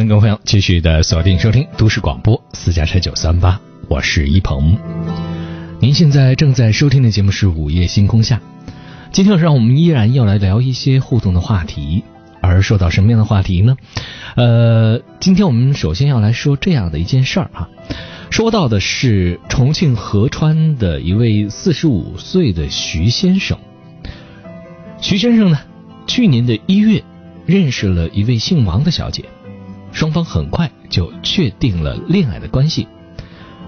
欢迎各位朋友继续的锁定收听都市广播私家车九三八，我是一鹏。您现在正在收听的节目是《午夜星空下》，今天晚上我们依然要来聊一些互动的话题，而说到什么样的话题呢？呃，今天我们首先要来说这样的一件事儿啊，说到的是重庆合川的一位四十五岁的徐先生。徐先生呢，去年的一月认识了一位姓王的小姐，双方很快就确定了恋爱的关系。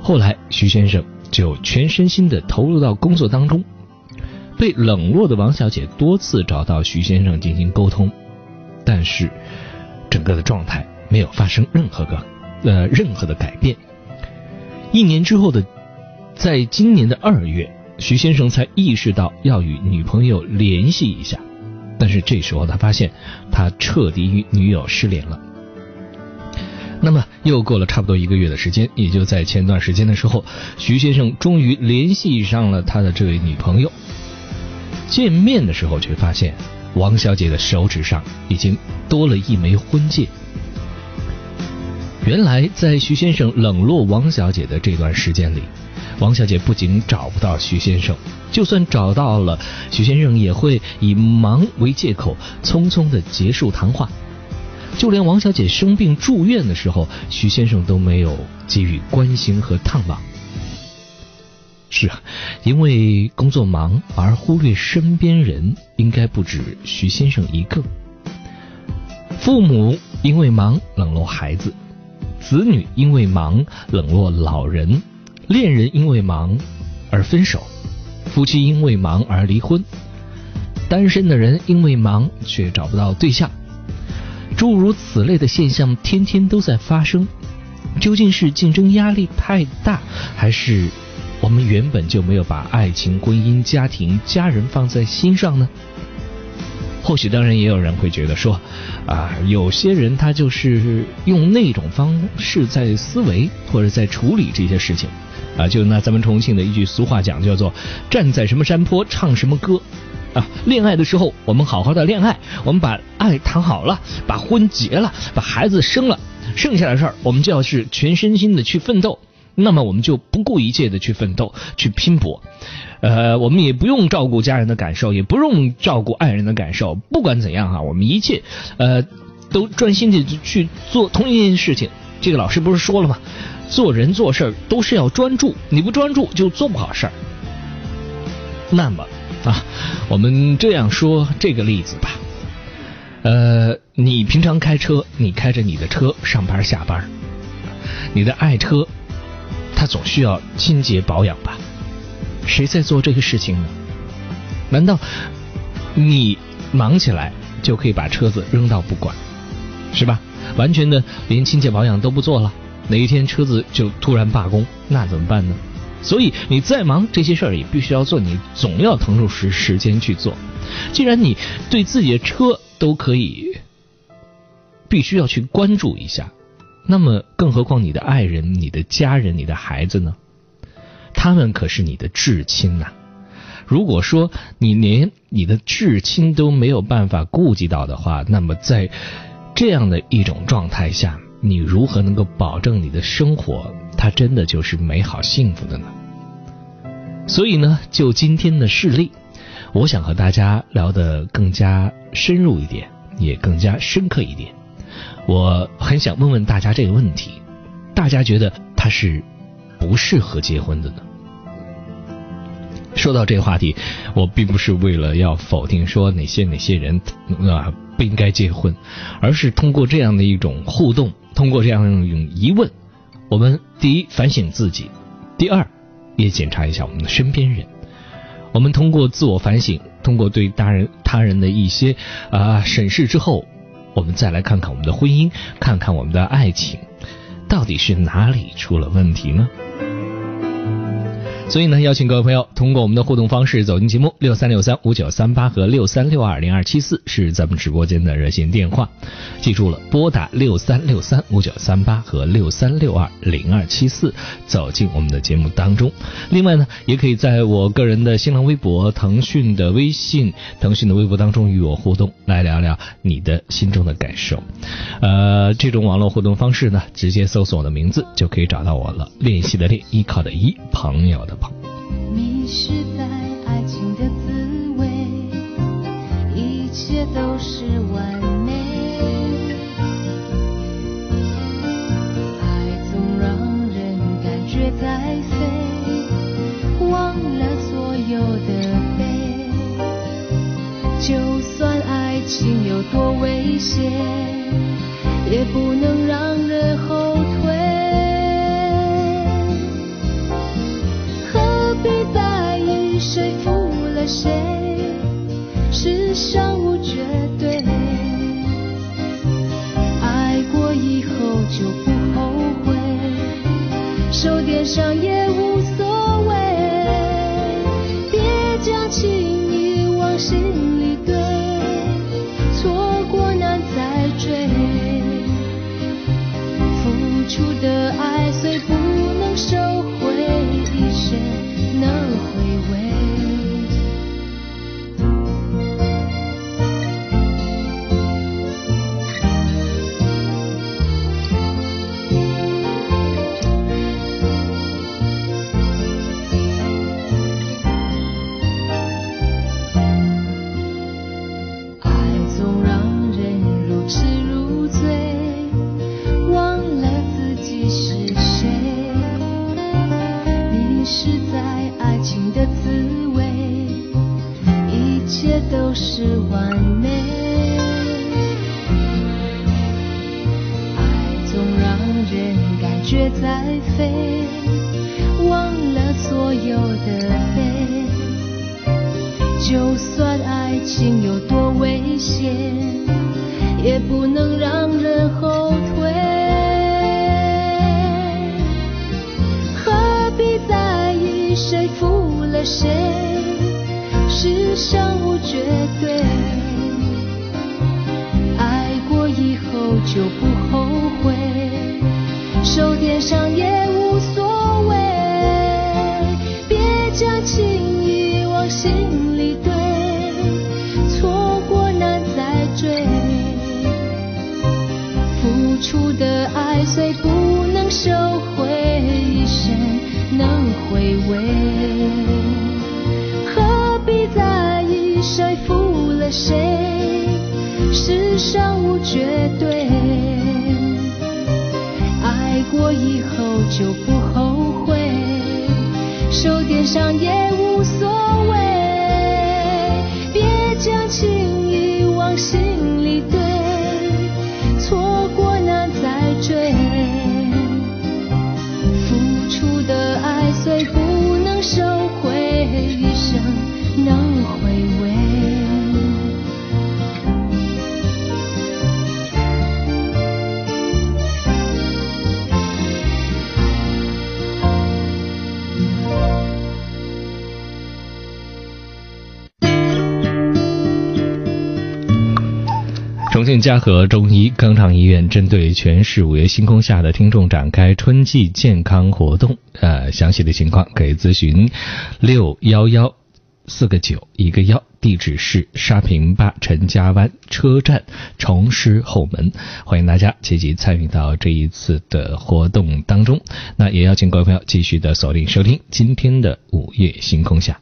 后来，徐先生。就全身心的投入到工作当中，被冷落的王小姐多次找到徐先生进行沟通，但是整个的状态没有发生任何个呃任何的改变。一年之后的，在今年的二月，徐先生才意识到要与女朋友联系一下，但是这时候他发现他彻底与女友失联了。那么又过了差不多一个月的时间，也就在前段时间的时候，徐先生终于联系上了他的这位女朋友。见面的时候，却发现王小姐的手指上已经多了一枚婚戒。原来，在徐先生冷落王小姐的这段时间里，王小姐不仅找不到徐先生，就算找到了，徐先生也会以忙为借口，匆匆的结束谈话。就连王小姐生病住院的时候，徐先生都没有给予关心和探望。是啊，因为工作忙而忽略身边人，应该不止徐先生一个。父母因为忙冷落孩子，子女因为忙冷落老人，恋人因为忙而分手，夫妻因为忙而离婚，单身的人因为忙却找不到对象。诸如此类的现象天天都在发生，究竟是竞争压力太大，还是我们原本就没有把爱情、婚姻、家庭、家人放在心上呢？或许当然也有人会觉得说，啊，有些人他就是用那种方式在思维或者在处理这些事情，啊，就拿咱们重庆的一句俗话讲，叫做站在什么山坡唱什么歌。啊，恋爱的时候我们好好的恋爱，我们把爱谈好了，把婚结了，把孩子生了，剩下的事儿我们就要是全身心的去奋斗。那么我们就不顾一切的去奋斗，去拼搏。呃，我们也不用照顾家人的感受，也不用照顾爱人的感受。不管怎样哈，我们一切呃都专心的去做同一件事情。这个老师不是说了吗？做人做事都是要专注，你不专注就做不好事儿。那么。啊，我们这样说这个例子吧，呃，你平常开车，你开着你的车上班下班，你的爱车，它总需要清洁保养吧？谁在做这个事情呢？难道你忙起来就可以把车子扔到不管，是吧？完全的连清洁保养都不做了，哪一天车子就突然罢工，那怎么办呢？所以你再忙，这些事儿也必须要做，你总要腾出时时间去做。既然你对自己的车都可以，必须要去关注一下，那么更何况你的爱人、你的家人、你的孩子呢？他们可是你的至亲呐。如果说你连你的至亲都没有办法顾及到的话，那么在这样的一种状态下，你如何能够保证你的生活？它真的就是美好幸福的呢。所以呢，就今天的事例，我想和大家聊得更加深入一点，也更加深刻一点。我很想问问大家这个问题：大家觉得他是不适合结婚的呢？说到这个话题，我并不是为了要否定说哪些哪些人啊不应该结婚，而是通过这样的一种互动，通过这样一种疑问。我们第一反省自己，第二也检查一下我们的身边人。我们通过自我反省，通过对他人他人的一些啊审视之后，我们再来看看我们的婚姻，看看我们的爱情，到底是哪里出了问题呢？所以呢，邀请各位朋友通过我们的互动方式走进节目，六三六三五九三八和六三六二零二七四是咱们直播间的热线电话，记住了，拨打六三六三五九三八和六三六二零二七四走进我们的节目当中。另外呢，也可以在我个人的新浪微博、腾讯的微信、腾讯的微博当中与我互动，来聊聊你的心中的感受。呃，这种网络互动方式呢，直接搜索我的名字就可以找到我了。练习的练，依靠的依，朋友的。迷失在爱情的滋味，一切都是完美。爱总让人感觉在飞，忘了所有的悲。就算爱情有多危险，也不能让人后谁负了谁？世上无绝对，爱过以后就不后悔，受点伤也无所谓，别将情谊往心都是完美。爱总让人感觉在飞忘了所有的悲就算爱情有多危险也不能让人后退。何必在意谁负了谁？世上无绝对爱过以后就不后悔受点伤也无所谓别将情意往心里堆错过难再追付出的爱虽不能收回一生能回味谁？世上无绝对。爱过以后就不后悔。受点伤也无嘉禾中医肛肠医院针对全市五月星空下的听众展开春季健康活动，呃，详细的情况可以咨询六幺幺四个九一个幺，地址是沙坪坝陈家湾车站崇师后门，欢迎大家积极参与到这一次的活动当中。那也邀请各位朋友继续的锁定收听今天的午夜星空下。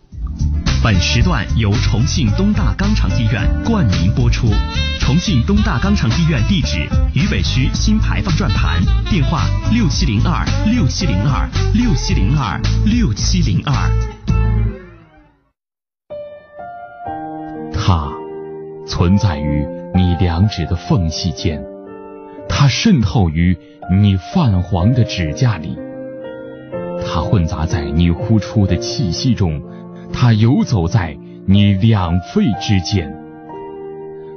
本时段由重庆东大肛肠医院冠名播出。重庆东大肛肠医院地址：渝北区新牌坊转盘，电话：六七零二六七零二六七零二六七零二。它存在于你两指的缝隙间，它渗透于你泛黄的指甲里，它混杂在你呼出的气息中。它游走在你两肺之间，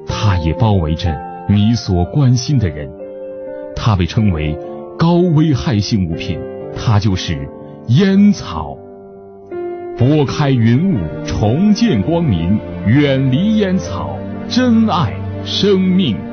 它也包围着你所关心的人。它被称为高危害性物品，它就是烟草。拨开云雾，重见光明，远离烟草，珍爱生命。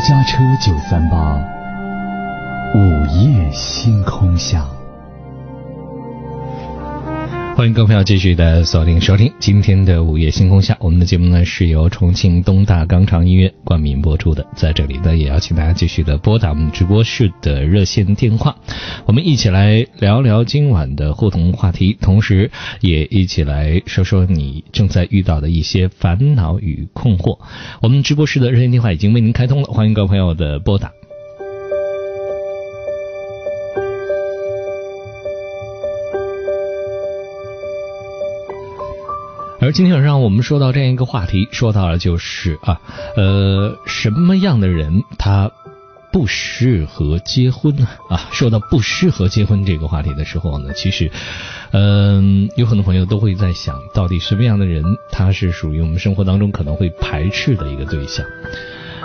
家车九三八，午夜星空下。欢迎各位朋友继续的锁定收听今天的午夜星空下，我们的节目呢是由重庆东大肛肠医院冠名播出的，在这里呢也邀请大家继续的拨打我们直播室的热线电话，我们一起来聊聊今晚的互动话题，同时也一起来说说你正在遇到的一些烦恼与困惑。我们直播室的热线电话已经为您开通了，欢迎各位朋友的拨打。今天晚上我们说到这样一个话题，说到了就是啊，呃，什么样的人他不适合结婚呢？啊，说到不适合结婚这个话题的时候呢，其实，嗯，有很多朋友都会在想到底什么样的人他是属于我们生活当中可能会排斥的一个对象。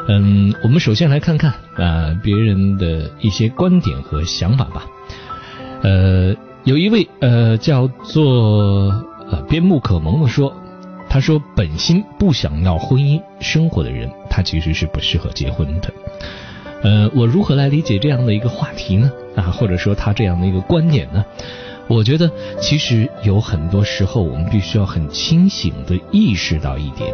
嗯，我们首先来看看啊别人的一些观点和想法吧。呃，有一位呃叫做。边牧可萌的说：“他说本心不想要婚姻生活的人，他其实是不适合结婚的。呃，我如何来理解这样的一个话题呢？啊，或者说他这样的一个观点呢？我觉得其实有很多时候，我们必须要很清醒的意识到一点，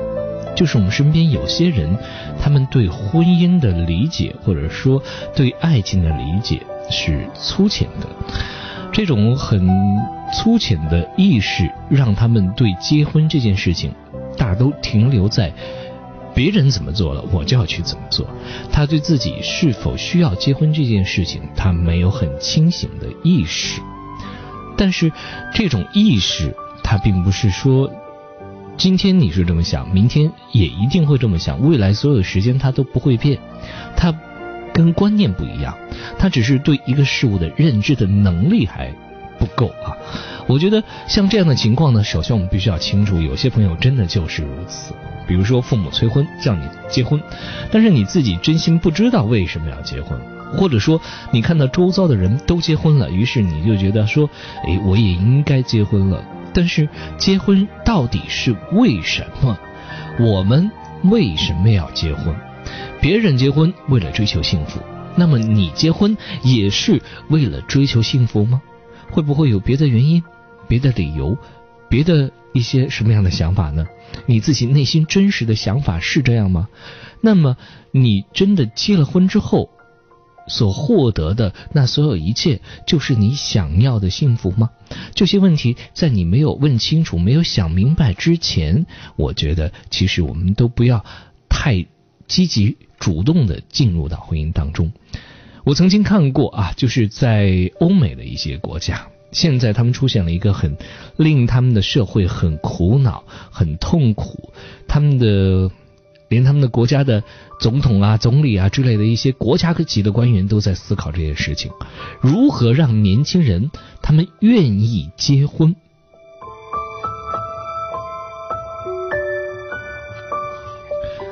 就是我们身边有些人，他们对婚姻的理解，或者说对爱情的理解是粗浅的。”这种很粗浅的意识，让他们对结婚这件事情，大都停留在别人怎么做了，我就要去怎么做。他对自己是否需要结婚这件事情，他没有很清醒的意识。但是这种意识，他并不是说今天你是这么想，明天也一定会这么想，未来所有的时间他都不会变。他。跟观念不一样，他只是对一个事物的认知的能力还不够啊。我觉得像这样的情况呢，首先我们必须要清楚，有些朋友真的就是如此。比如说父母催婚叫你结婚，但是你自己真心不知道为什么要结婚，或者说你看到周遭的人都结婚了，于是你就觉得说，哎，我也应该结婚了。但是结婚到底是为什么？我们为什么要结婚？别人结婚为了追求幸福，那么你结婚也是为了追求幸福吗？会不会有别的原因、别的理由、别的一些什么样的想法呢？你自己内心真实的想法是这样吗？那么你真的结了婚之后所获得的那所有一切，就是你想要的幸福吗？这些问题在你没有问清楚、没有想明白之前，我觉得其实我们都不要太积极。主动的进入到婚姻当中，我曾经看过啊，就是在欧美的一些国家，现在他们出现了一个很令他们的社会很苦恼、很痛苦，他们的连他们的国家的总统啊、总理啊之类的一些国家级的官员都在思考这些事情，如何让年轻人他们愿意结婚。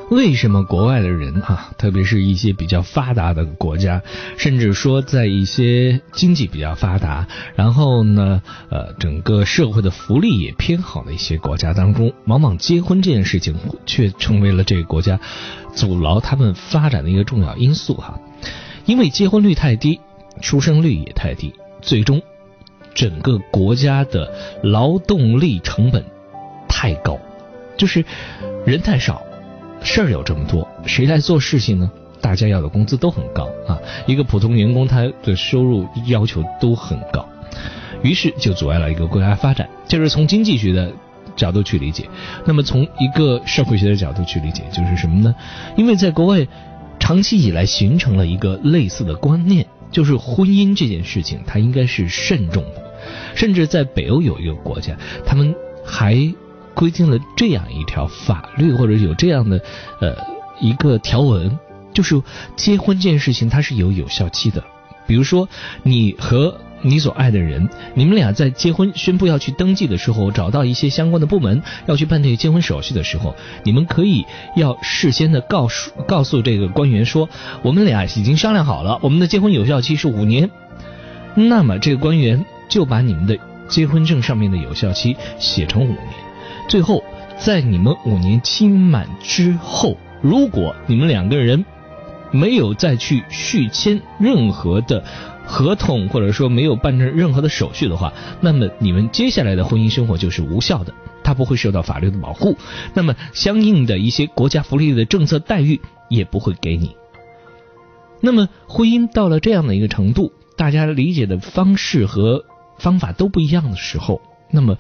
为什么国外的人哈，特别是一些比较发达的国家，甚至说在一些经济比较发达，然后呢，呃，整个社会的福利也偏好的一些国家当中，往往结婚这件事情却成为了这个国家阻挠他们发展的一个重要因素哈。因为结婚率太低，出生率也太低，最终整个国家的劳动力成本太高，就是人太少。事儿有这么多，谁来做事情呢？大家要的工资都很高啊，一个普通员工他的收入要求都很高，于是就阻碍了一个国家发展。这是从经济学的角度去理解。那么从一个社会学的角度去理解，就是什么呢？因为在国外长期以来形成了一个类似的观念，就是婚姻这件事情它应该是慎重的。甚至在北欧有一个国家，他们还规定了这样一条法律，或者有这样的呃一个条文，就是结婚这件事情它是有有效期的。比如说，你和你所爱的人，你们俩在结婚宣布要去登记的时候，找到一些相关的部门要去办这个结婚手续的时候，你们可以要事先的告诉告诉这个官员说，我们俩已经商量好了，我们的结婚有效期是五年。那么这个官员。就把你们的结婚证上面的有效期写成五年，最后在你们五年期满之后，如果你们两个人没有再去续签任何的合同，或者说没有办成任何的手续的话，那么你们接下来的婚姻生活就是无效的，它不会受到法律的保护，那么相应的一些国家福利的政策待遇也不会给你。那么婚姻到了这样的一个程度，大家理解的方式和。方法都不一样的时候，那么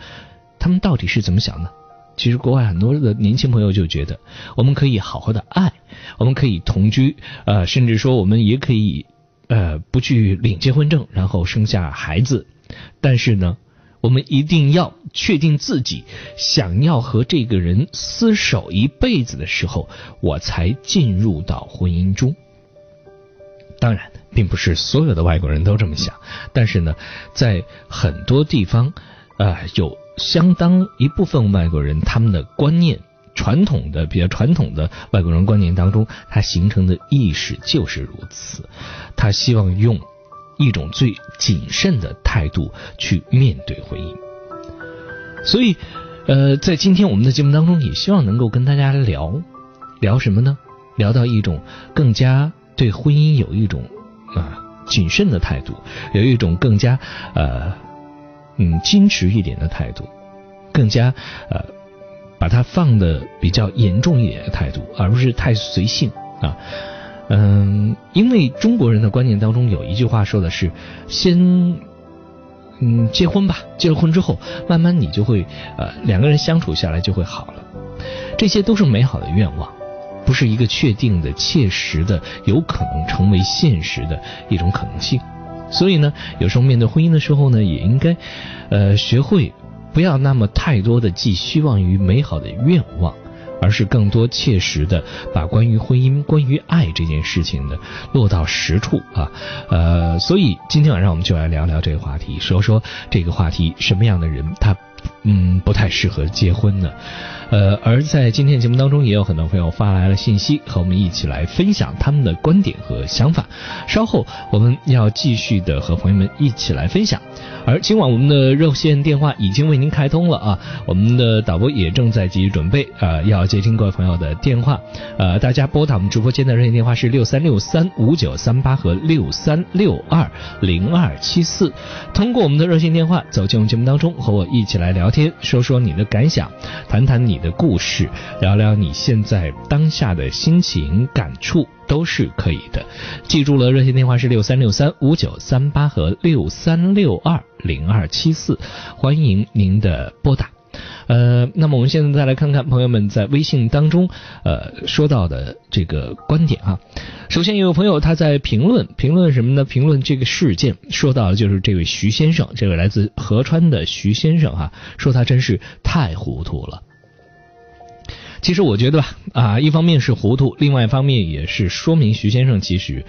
他们到底是怎么想的？其实国外很多的年轻朋友就觉得，我们可以好好的爱，我们可以同居，呃，甚至说我们也可以，呃，不去领结婚证，然后生下孩子。但是呢，我们一定要确定自己想要和这个人厮守一辈子的时候，我才进入到婚姻中。当然。并不是所有的外国人都这么想，但是呢，在很多地方，呃，有相当一部分外国人他们的观念，传统的比较传统的外国人观念当中，他形成的意识就是如此。他希望用一种最谨慎的态度去面对婚姻。所以，呃，在今天我们的节目当中，也希望能够跟大家聊聊什么呢？聊到一种更加对婚姻有一种。啊，谨慎的态度，有一种更加呃嗯矜持一点的态度，更加呃把它放的比较严重一点的态度，而不是太随性啊。嗯，因为中国人的观念当中有一句话说的是，先嗯结婚吧，结了婚之后，慢慢你就会呃两个人相处下来就会好了，这些都是美好的愿望。不是一个确定的、切实的、有可能成为现实的一种可能性，所以呢，有时候面对婚姻的时候呢，也应该，呃，学会不要那么太多的寄希望于美好的愿望，而是更多切实的把关于婚姻、关于爱这件事情呢落到实处啊，呃，所以今天晚上我们就来聊聊这个话题，说说这个话题，什么样的人他嗯不太适合结婚呢？呃，而在今天节目当中，也有很多朋友发来了信息，和我们一起来分享他们的观点和想法。稍后我们要继续的和朋友们一起来分享。而今晚我们的热线电话已经为您开通了啊，我们的导播也正在急于准备啊，要接听各位朋友的电话。呃，大家拨打我们直播间的热线电话是六三六三五九三八和六三六二零二七四。通过我们的热线电话走进我们节目当中，和我一起来聊聊天，说说你的感想，谈谈你。的故事，聊聊你现在当下的心情感触都是可以的。记住了，热线电话是六三六三五九三八和六三六二零二七四，欢迎您的拨打。呃，那么我们现在再来看看朋友们在微信当中呃说到的这个观点啊。首先，有朋友他在评论评论什么呢？评论这个事件，说到的就是这位徐先生，这位来自合川的徐先生哈，说他真是太糊涂了。其实我觉得吧，啊，一方面是糊涂，另外一方面也是说明徐先生其实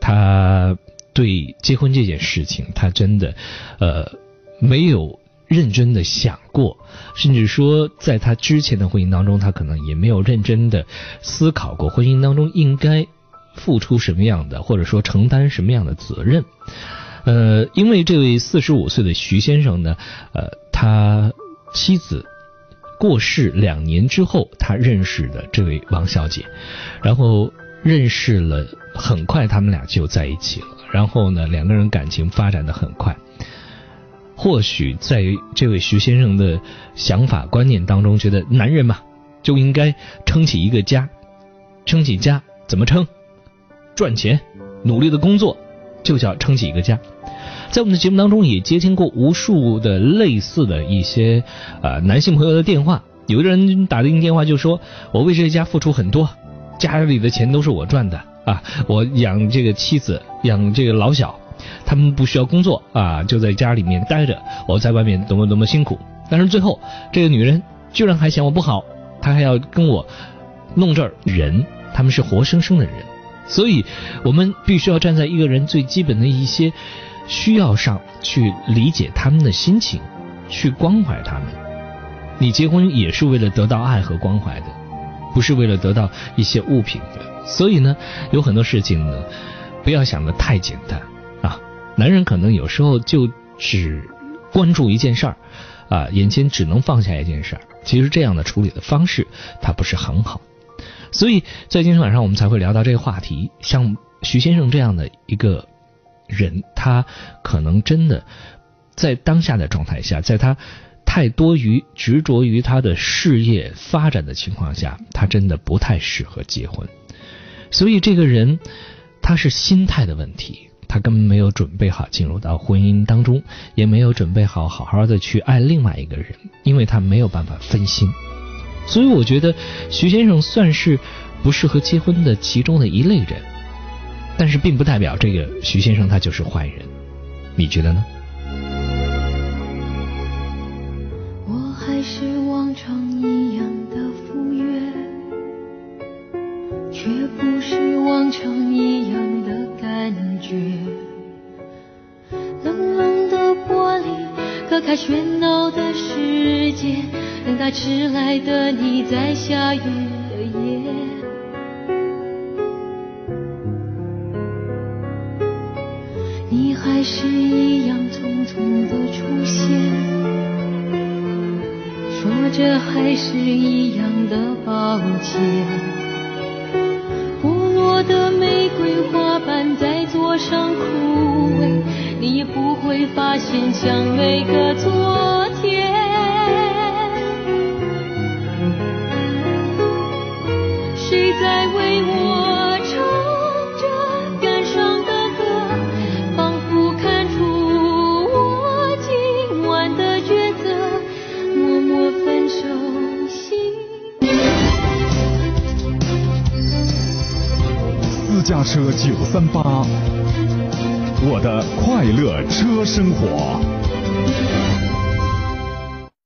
他对结婚这件事情，他真的呃没有认真的想过，甚至说在他之前的婚姻当中，他可能也没有认真的思考过婚姻当中应该付出什么样的，或者说承担什么样的责任。呃，因为这位四十五岁的徐先生呢，呃，他妻子。过世两年之后，他认识的这位王小姐，然后认识了，很快他们俩就在一起了。然后呢，两个人感情发展的很快。或许在这位徐先生的想法观念当中，觉得男人嘛就应该撑起一个家，撑起家怎么撑？赚钱，努力的工作，就叫撑起一个家。在我们的节目当中也接听过无数的类似的一些呃男性朋友的电话，有的人打进电话就说：“我为这个家付出很多，家里的钱都是我赚的啊，我养这个妻子，养这个老小，他们不需要工作啊，就在家里面待着，我在外面多么多么辛苦。但是最后这个女人居然还嫌我不好，她还要跟我弄这儿人，他们是活生生的人，所以我们必须要站在一个人最基本的一些。”需要上去理解他们的心情，去关怀他们。你结婚也是为了得到爱和关怀的，不是为了得到一些物品的。所以呢，有很多事情呢，不要想的太简单。男人可能有时候就只关注一件事儿啊，眼前只能放下一件事儿。其实这样的处理的方式，它不是很好。所以在今天晚上我们才会聊到这个话题。像徐先生这样的一个。人他可能真的在当下的状态下，在他太多于执着于他的事业发展的情况下，他真的不太适合结婚。所以这个人他是心态的问题，他根本没有准备好进入到婚姻当中，也没有准备好好好的去爱另外一个人，因为他没有办法分心。所以我觉得徐先生算是不适合结婚的其中的一类人。但是并不代表这个徐先生他就是坏人，你觉得呢？迟来的你在下雨的夜。还是一样匆匆的出现，说着还是一样的抱歉。剥落的玫瑰花瓣在桌上枯萎，你不会发现像每个昨三八，我的快乐车生活。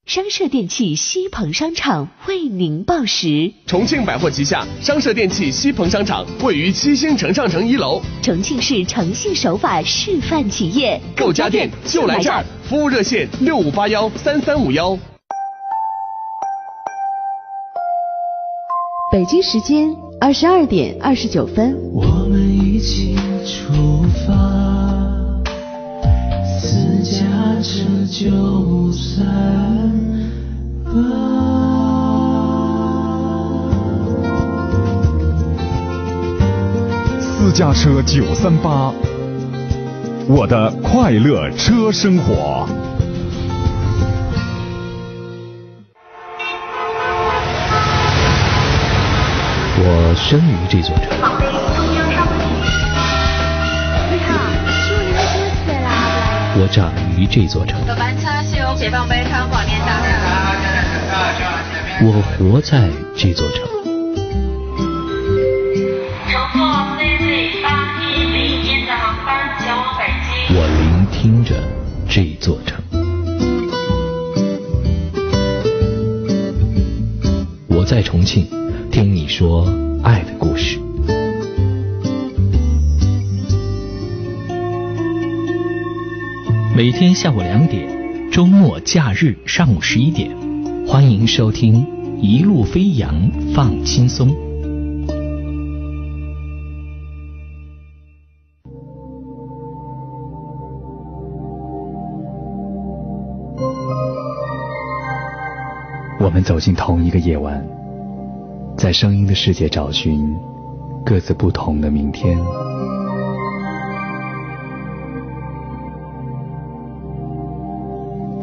商社电器西鹏商场为您报时。重庆百货旗下商社电器西鹏商场位于七星城上城一楼，重庆市诚信守法示范企业，购家电就来这儿。服务热线六五八幺三三五幺。北京时间二十二点二十九分。我们一起出发，私家车就三八。私家车九三八，我的快乐车生活。我生于这座城。我长于这座城。我活在这座城。我聆听着这座城。我在重庆。听你说爱的故事。每天下午两点，周末假日上午十一点，欢迎收听《一路飞扬放轻松》。我们走进同一个夜晚。在声音的世界找寻各自不同的明天，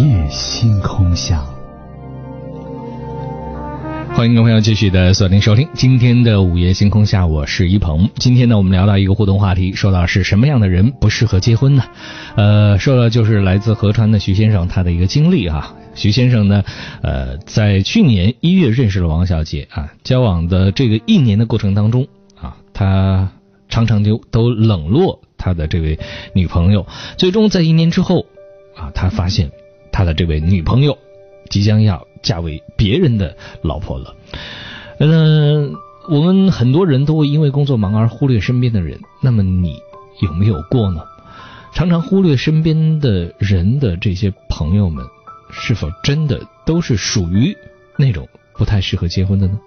夜星空下。欢迎各位朋友继续的锁定收听今天的午夜星空下，我是一鹏。今天呢，我们聊到一个互动话题，说到是什么样的人不适合结婚呢？呃，说的就是来自合川的徐先生他的一个经历啊。徐先生呢，呃，在去年一月认识了王小姐啊，交往的这个一年的过程当中啊，他常常就都冷落他的这位女朋友，最终在一年之后啊，他发现他的这位女朋友即将要。嫁为别人的老婆了，嗯，我们很多人都会因为工作忙而忽略身边的人。那么你有没有过呢？常常忽略身边的人的这些朋友们，是否真的都是属于那种不太适合结婚的呢？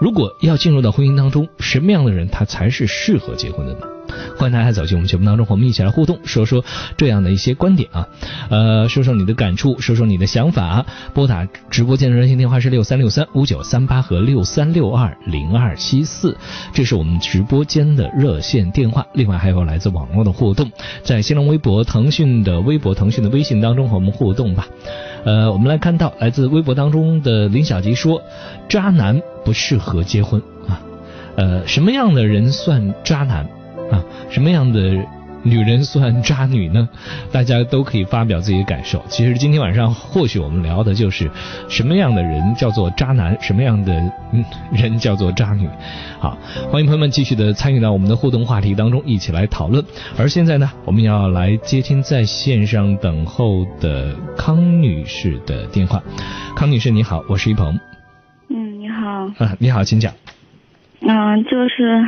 如果要进入到婚姻当中，什么样的人他才是适合结婚的呢？欢迎大家走进我们节目当中，和我们一起来互动，说说这样的一些观点啊，呃，说说你的感触，说说你的想法。拨打直播间的热线电话是六三六三五九三八和六三六二零二七四，这是我们直播间的热线电话。另外还有来自网络的互动，在新浪微博、腾讯的微博、腾讯的微信当中和我们互动吧。呃，我们来看到来自微博当中的林小吉说：“渣男不适合结婚啊。”呃，什么样的人算渣男？啊，什么样的女人算渣女呢？大家都可以发表自己的感受。其实今天晚上或许我们聊的就是什么样的人叫做渣男，什么样的人叫做渣女。好，欢迎朋友们继续的参与到我们的互动话题当中，一起来讨论。而现在呢，我们要来接听在线上等候的康女士的电话。康女士你好，我是一鹏。嗯，你好。啊，你好，请讲。嗯，就是。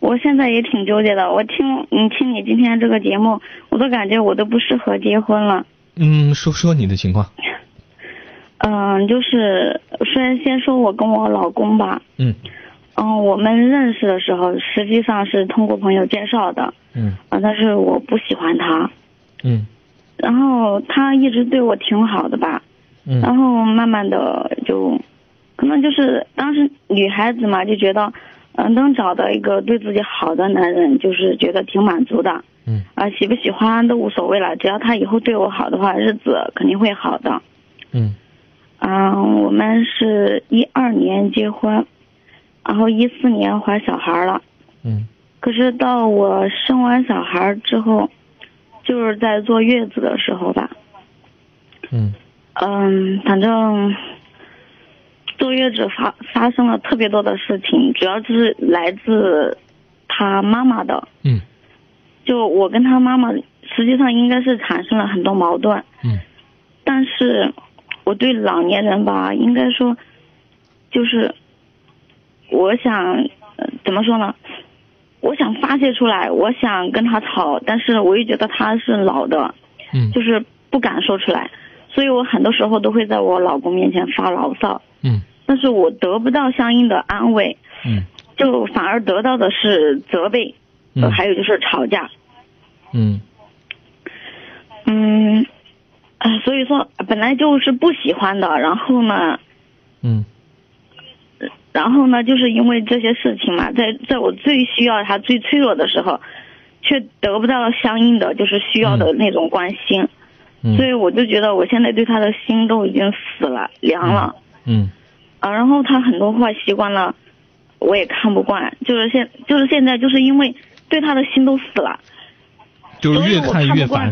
我现在也挺纠结的。我听你听你今天这个节目，我都感觉我都不适合结婚了。嗯，说说你的情况。嗯，就是先先说我跟我老公吧。嗯。嗯，我们认识的时候，实际上是通过朋友介绍的。嗯。啊，但是我不喜欢他。嗯。然后他一直对我挺好的吧。嗯。然后慢慢的就，可能就是当时女孩子嘛，就觉得。嗯，能找到一个对自己好的男人，就是觉得挺满足的。嗯。啊，喜不喜欢都无所谓了，只要他以后对我好的话，日子肯定会好的。嗯。嗯，我们是一二年结婚，然后一四年怀小孩了。嗯。可是到我生完小孩之后，就是在坐月子的时候吧。嗯。嗯，反正。坐月子发发生了特别多的事情，主要就是来自他妈妈的。嗯。就我跟他妈妈，实际上应该是产生了很多矛盾。嗯。但是，我对老年人吧，应该说，就是，我想怎么说呢？我想发泄出来，我想跟他吵，但是我又觉得他是老的，嗯，就是不敢说出来，所以我很多时候都会在我老公面前发牢骚。嗯。但是我得不到相应的安慰，嗯，就反而得到的是责备，嗯，还有就是吵架，嗯，嗯，啊，所以说本来就是不喜欢的，然后呢，嗯，然后呢，就是因为这些事情嘛，在在我最需要他、最脆弱的时候，却得不到相应的就是需要的那种关心，嗯，所以我就觉得我现在对他的心都已经死了、凉了，嗯。啊，然后他很多坏习惯了，我也看不惯。就是现，就是现在，就是因为对他的心都死了，就是越看越烦。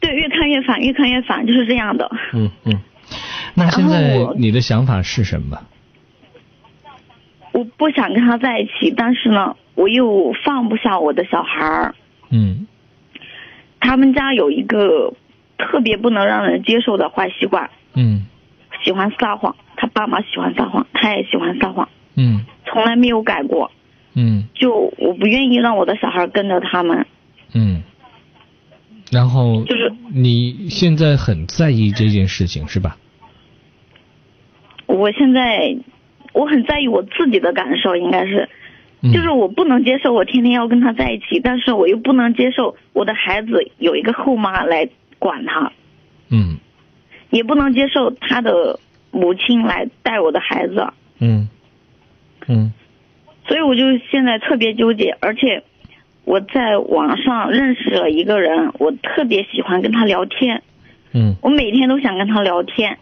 对，越看越烦，越看越烦，就是这样的。嗯嗯。那现在你的想法是什么？我不想跟他在一起，但是呢，我又放不下我的小孩儿。嗯。他们家有一个特别不能让人接受的坏习惯。嗯。喜欢撒谎。他爸妈喜欢撒谎，他也喜欢撒谎，嗯，从来没有改过，嗯，就我不愿意让我的小孩跟着他们，嗯，然后就是你现在很在意这件事情是吧？我现在我很在意我自己的感受，应该是，就是我不能接受我天天要跟他在一起，但是我又不能接受我的孩子有一个后妈来管他，嗯。也不能接受他的母亲来带我的孩子，嗯嗯。所以我就现在特别纠结，而且我在网上认识了一个人，我特别喜欢跟他聊天，嗯。我每天都想跟他聊天，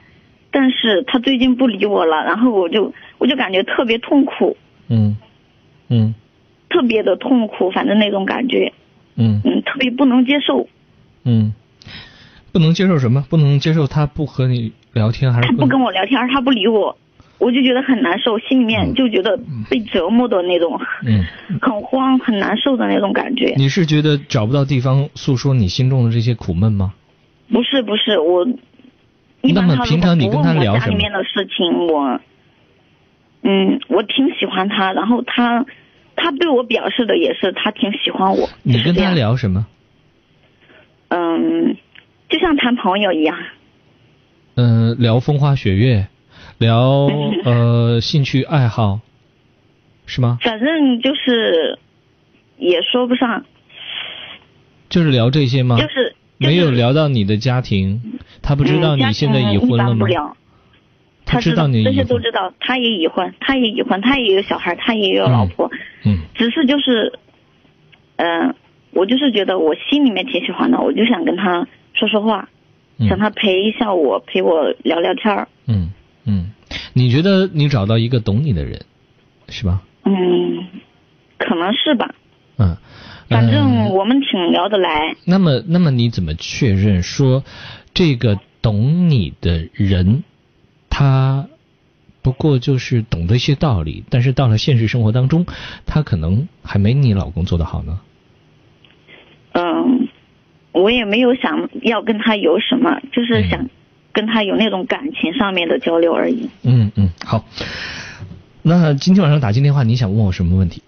但是他最近不理我了，然后我就我就感觉特别痛苦，嗯嗯。特别的痛苦，反正那种感觉，嗯。嗯，特别不能接受。嗯，不能接受什么？不能接受他不和你聊天，还是他不跟我聊天，他不理我，我就觉得很难受，心里面就觉得被折磨的那种，嗯，很慌、很难受的那种感觉。你是觉得找不到地方诉说你心中的这些苦闷吗？不是不是，我一般那么他平常你跟他聊家里面的事情，我，嗯，我挺喜欢他，然后他，他对我表示的也是他挺喜欢我。你跟他聊什么？嗯，就像谈朋友一样。嗯、聊风花雪月，聊呃 兴趣爱好，是吗？反正就是，也说不上，就是聊这些吗？就是没有聊到你的家庭，他不知道你现在已婚了吗？他知道你这些。都知道，他也已婚，他也已婚，他也有小孩，他也有老婆，嗯只是就是，嗯、我就是觉得我心里面挺喜欢的，我就想跟他说说话，嗯想他陪一下我，陪我聊聊天儿。嗯嗯，你觉得你找到一个懂你的人，是吧？嗯，可能是吧，嗯。反正嗯我们挺聊得来。那么，那么你怎么确认说这个懂你的人，他不过就是懂得一些道理，但是到了现实生活当中，他可能还没你老公做得好呢？嗯，我也没有想要跟他有什么，就是想跟他有那种感情上面的交流而已。嗯嗯，好。那今天晚上打进电话，你想问我什么问题？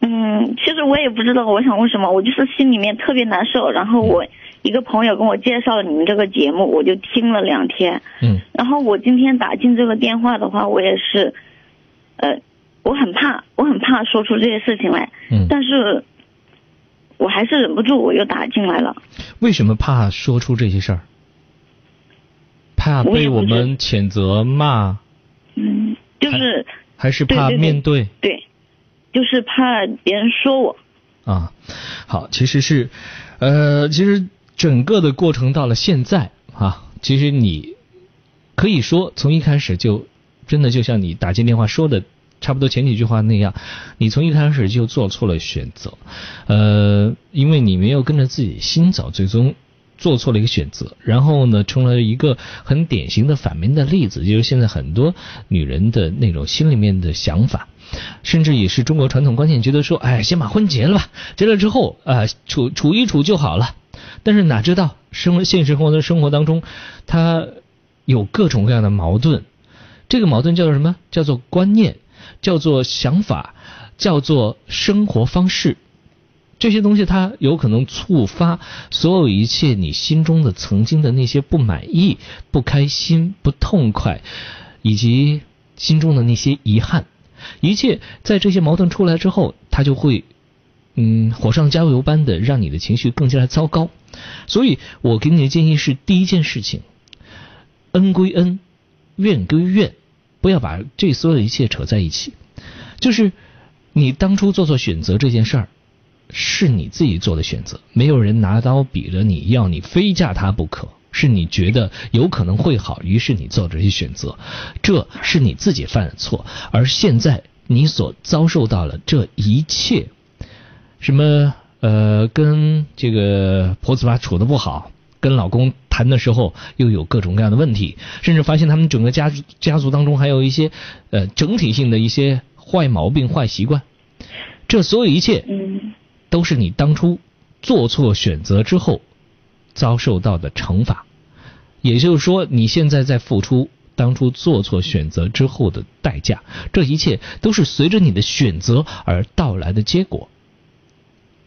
嗯，其实我也不知道我想问什么，我就是心里面特别难受。然后我一个朋友跟我介绍了你们这个节目，我就听了两天。嗯。然后我今天打进这个电话的话，我也是，呃，我很怕，我很怕说出这些事情来。嗯。但是，我还是忍不住，我又打进来了。为什么怕说出这些事儿？怕被我们谴责骂？嗯，就是还是怕面对？对，就是怕别人说我。啊，好，其实是，呃，其实整个的过程到了现在啊，其实你可以说从一开始就真的就像你打进电话说的，差不多前几句话那样，你从一开始就做错了选择，呃，因为你没有跟着自己心走，最终。做错了一个选择，然后呢，成了一个很典型的反面的例子，就是现在很多女人的那种心里面的想法，甚至也是中国传统观念，觉得说，哎，先把婚结了吧，结了之后啊、处处一处就好了。但是哪知道生活现实生活的生活当中，他有各种各样的矛盾。这个矛盾叫做什么？叫做观念，叫做想法，叫做生活方式。这些东西它有可能触发所有一切你心中的曾经的那些不满意、不开心、不痛快，以及心中的那些遗憾。一切在这些矛盾出来之后，它就会嗯火上加油般的让你的情绪更加的糟糕。所以我给你的建议是：第一件事情，恩归恩，怨归怨，不要把这所有的一切扯在一起。就是你当初做错选择这件事儿。是你自己做的选择，没有人拿刀比着你要你非嫁他不可，是你觉得有可能会好，于是你做这些选择，这是你自己犯的错。而现在你所遭受到了这一切，什么呃，跟这个婆子妈处的不好，跟老公谈的时候又有各种各样的问题，甚至发现他们整个家族家族当中还有一些呃整体性的一些坏毛病、坏习惯，这所有一切，嗯。都是你当初做错选择之后遭受到的惩罚，也就是说，你现在在付出当初做错选择之后的代价。这一切都是随着你的选择而到来的结果，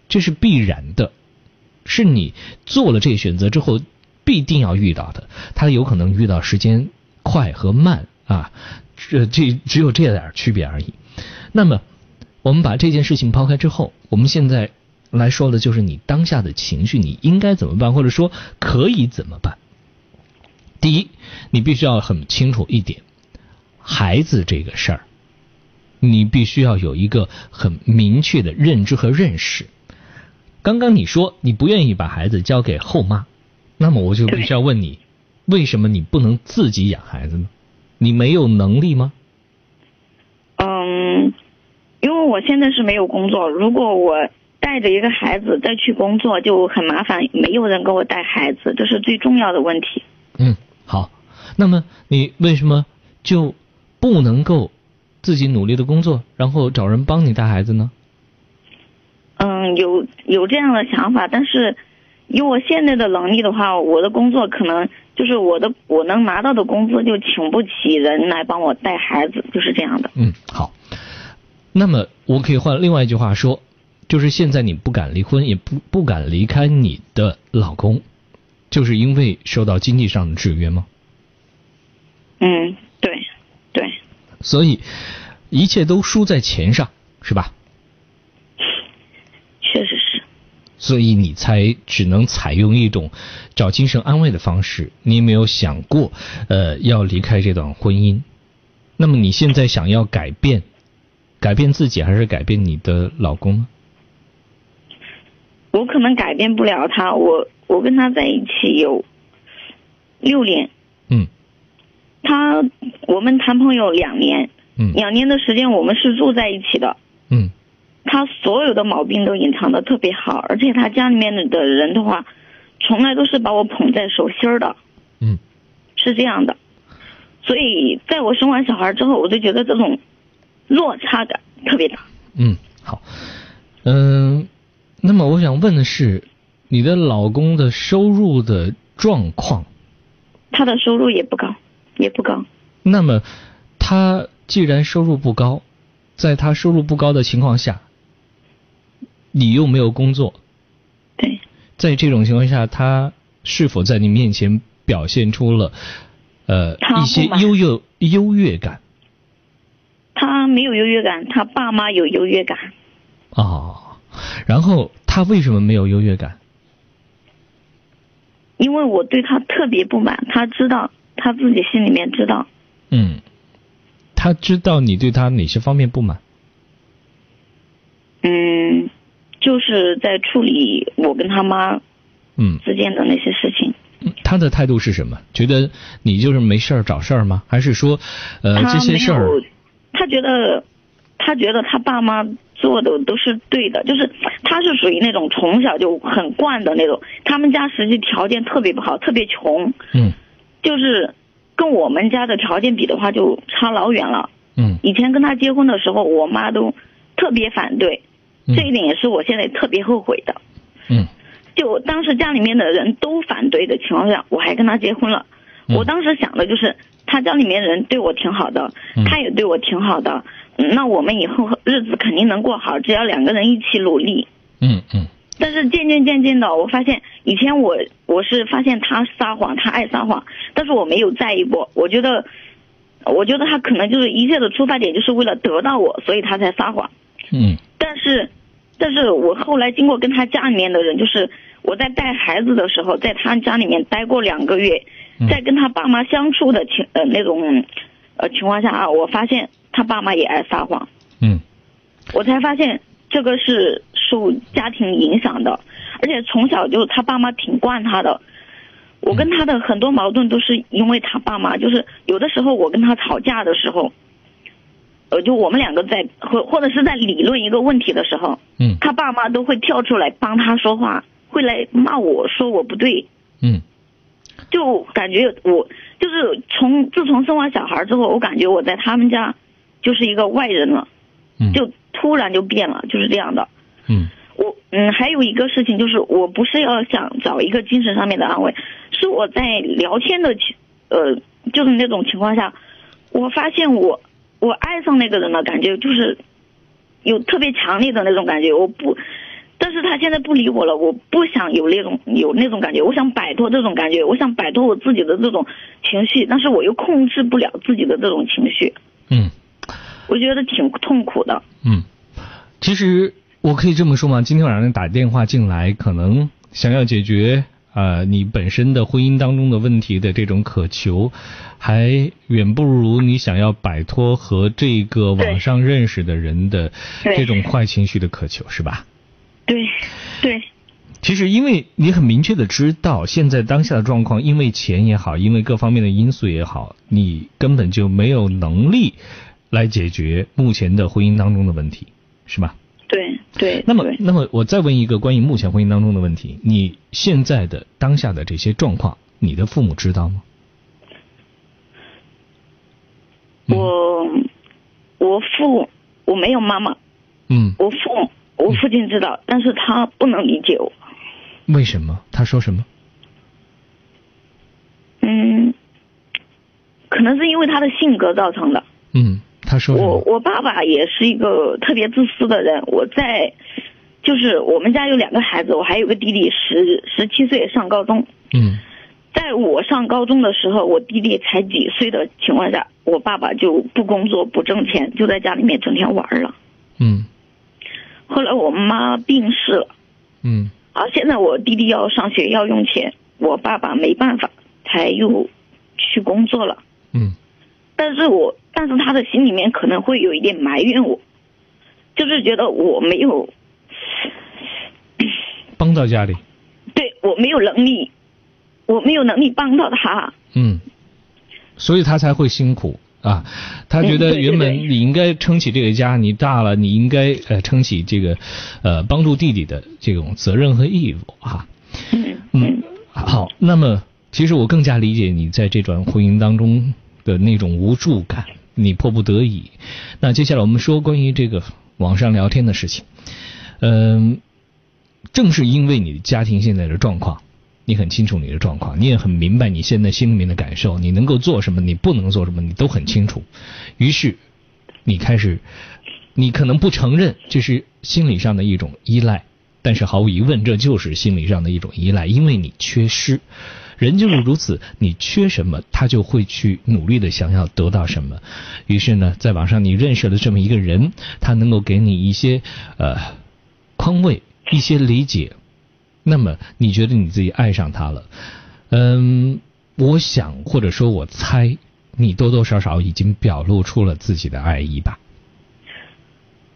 这是必然的，是你做了这个选择之后必定要遇到的。他有可能遇到时间快和慢啊，这这只有这点区别而已。那么，我们把这件事情抛开之后，我们现在来说的就是你当下的情绪，你应该怎么办，或者说可以怎么办？第一，你必须要很清楚一点，孩子这个事儿，你必须要有一个很明确的认知和认识。刚刚你说你不愿意把孩子交给后妈，那么我就必须要问你，为什么你不能自己养孩子呢？你没有能力吗？嗯，因为我现在是没有工作，如果我带着一个孩子再去工作就很麻烦，没有人给我带孩子，这是最重要的问题。嗯，好，那么你为什么就不能够自己努力的工作，然后找人帮你带孩子呢？嗯，有有这样的想法，但是以我现在的能力的话，我的工作可能就是我的我能拿到的工资就请不起人来帮我带孩子，就是这样的。嗯，好。那么我可以换另外一句话说，就是现在你不敢离婚，也不不敢离开你的老公，就是因为受到经济上的制约吗？嗯，对，对。所以一切都输在钱上，是吧？确实是。所以你才只能采用一种找精神安慰的方式。你有没有想过，呃，要离开这段婚姻？那么你现在想要改变，改变自己还是改变你的老公呢？我可能改变不了他，我我跟他在一起有六年。嗯。他我们谈朋友两年。嗯。两年的时间我们是住在一起的。嗯。他所有的毛病都隐藏的特别好，而且他家里面的人的话，从来都是把我捧在手心儿的。嗯。是这样的，所以在我生完小孩之后，我就觉得这种落差感特别大。嗯，好，嗯，那么我想问的是，你的老公的收入的状况？他的收入也不高，也不高。那么，他既然收入不高，在他收入不高的情况下，你又没有工作，对，在这种情况下，他是否在你面前表现出了呃一些优越优越感？他没有优越感，他爸妈有优越感。哦，然后他为什么没有优越感？因为我对他特别不满，他知道，他自己心里面知道。嗯，他知道你对他哪些方面不满？嗯，就是在处理我跟他妈嗯之间的那些事情。他的态度是什么？觉得你就是没事儿找事儿吗？还是说，呃，这些事儿？他觉得，他觉得他爸妈做的都是对的，就是他是属于那种从小就很惯的那种。他们家实际条件特别不好，特别穷。嗯。就是跟我们家的条件比的话，就差老远了。嗯。以前跟他结婚的时候，我妈都特别反对，这一点也是我现在特别后悔的。嗯。就当时家里面的人都反对的情况下，我还跟他结婚了。我当时想的就是，他家里面人对我挺好的，他也对我挺好的，那我们以后日子肯定能过好，只要两个人一起努力。嗯嗯。但是渐渐渐渐的，我发现以前我我是发现他撒谎，他爱撒谎，但是我没有在意过。我觉得，我觉得他可能就是一切的出发点就是为了得到我，所以他才撒谎。嗯。但是，但是我后来经过跟他家里面的人，就是我在带孩子的时候，在他家里面待过两个月，在跟他爸妈相处的情呃那种呃情况下啊，我发现他爸妈也爱撒谎。嗯。我才发现这个是受家庭影响的，而且从小就他爸妈挺惯他的。我跟他的很多矛盾都是因为他爸妈，就是有的时候我跟他吵架的时候，呃，就我们两个在或或者是在理论一个问题的时候，嗯，他爸妈都会跳出来帮他说话，会来骂我说我不对。嗯。就感觉我就是从自从生完小孩之后，我感觉我在他们家就是一个外人了，嗯，就突然就变了，就是这样的。嗯，我嗯还有一个事情就是，我不是要想找一个精神上面的安慰，是我在聊天的情呃就是那种情况下，我发现我我爱上那个人了，感觉就是有特别强烈的那种感觉，我不但是他现在不理我了，我不想有那种有那种感觉，我想摆脱这种感觉，我想摆脱我自己的这种情绪，但是我又控制不了自己的这种情绪。嗯，我觉得挺痛苦的。嗯，其实我可以这么说吗？今天晚上打电话进来，可能想要解决呃你本身的婚姻当中的问题的这种渴求，还远不如你想要摆脱和这个网上认识的人的这种坏情绪的渴求，是吧？对，对。其实，因为你很明确的知道，现在当下的状况，因为钱也好，因为各方面的因素也好，你根本就没有能力来解决目前的婚姻当中的问题，是吧？对对。那么，那么我再问一个关于目前婚姻当中的问题：你现在的当下的这些状况，你的父母知道吗？我，我父，我没有妈妈。嗯。我父。我父亲知道，但是他不能理解我。为什么？他说什么？嗯，可能是因为他的性格造成的。嗯，他说我我爸爸也是一个特别自私的人。我在，就是我们家有两个孩子，我还有个弟弟，十十七岁上高中。嗯，在我上高中的时候，我弟弟才几岁的情况下，我爸爸就不工作不挣钱，就在家里面整天玩了。嗯。后来我妈病逝了，嗯，啊，现在我弟弟要上学要用钱，我爸爸没办法，才又去工作了，嗯，但是我但是他的心里面可能会有一点埋怨我，就是觉得我没有帮到家里，对我没有能力，我没有能力帮到他，嗯，所以他才会辛苦。啊，他觉得原本你应该撑起这个家，你大了，你应该呃撑起这个，呃帮助弟弟的这种责任和义务啊。嗯，好，那么其实我更加理解你在这段婚姻当中的那种无助感，你迫不得已。那接下来我们说关于这个网上聊天的事情，嗯，正是因为你的家庭现在的状况。你很清楚你的状况，你也很明白你现在心里面的感受，你能够做什么，你不能做什么，你都很清楚。于是，你开始，你可能不承认这是心理上的一种依赖，但是毫无疑问，这就是心理上的一种依赖，因为你缺失。人就是如此，你缺什么，他就会去努力的想要得到什么。于是呢，在网上你认识了这么一个人，他能够给你一些呃宽慰，一些理解。那么你觉得你自己爱上他了？嗯，我想或者说我猜，你多多少少已经表露出了自己的爱意吧？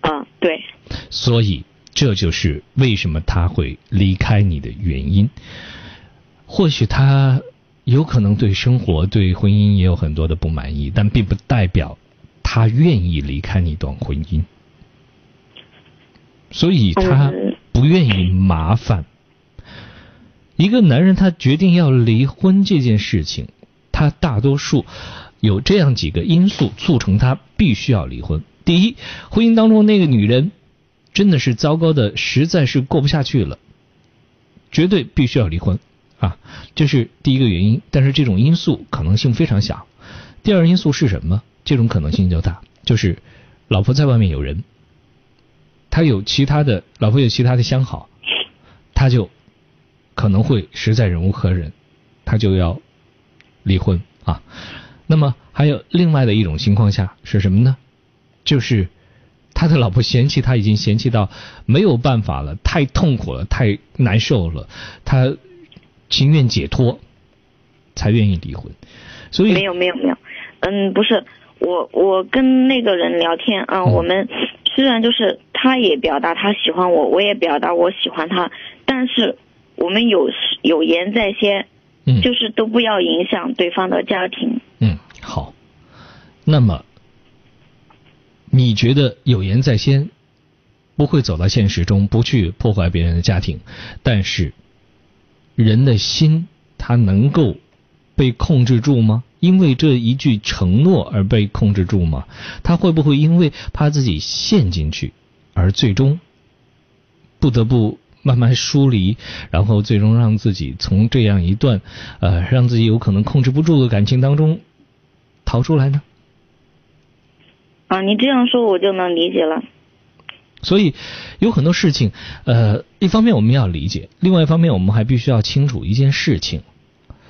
嗯，对。所以这就是为什么他会离开你的原因。或许他有可能对生活、对婚姻也有很多的不满意，但并不代表他愿意离开那段婚姻。所以他不愿意麻烦。一个男人他决定要离婚这件事情，他大多数有这样几个因素促成他必须要离婚。第一，婚姻当中那个女人真的是糟糕的，实在是过不下去了，绝对必须要离婚啊，这是第一个原因。但是这种因素可能性非常小。第二因素是什么？这种可能性就大，就是老婆在外面有人，他有其他的老婆有其他的相好，他就。可能会实在忍无可忍，他就要离婚啊。那么还有另外的一种情况下是什么呢？就是他的老婆嫌弃他，已经嫌弃到没有办法了，太痛苦了，太难受了，他情愿解脱，才愿意离婚。所以没有没有没有，嗯，不是我我跟那个人聊天啊，我们虽然就是他也表达他喜欢我，我也表达我喜欢他，但是。我们有有言在先，嗯，就是都不要影响对方的家庭。嗯，好。那么，你觉得有言在先，不会走到现实中，不去破坏别人的家庭，但是，人的心他能够被控制住吗？因为这一句承诺而被控制住吗？他会不会因为怕自己陷进去，而最终不得不？慢慢疏离，然后最终让自己从这样一段，呃，让自己有可能控制不住的感情当中逃出来呢？啊，你这样说我就能理解了。所以有很多事情，呃，一方面我们要理解，另外一方面我们还必须要清楚一件事情，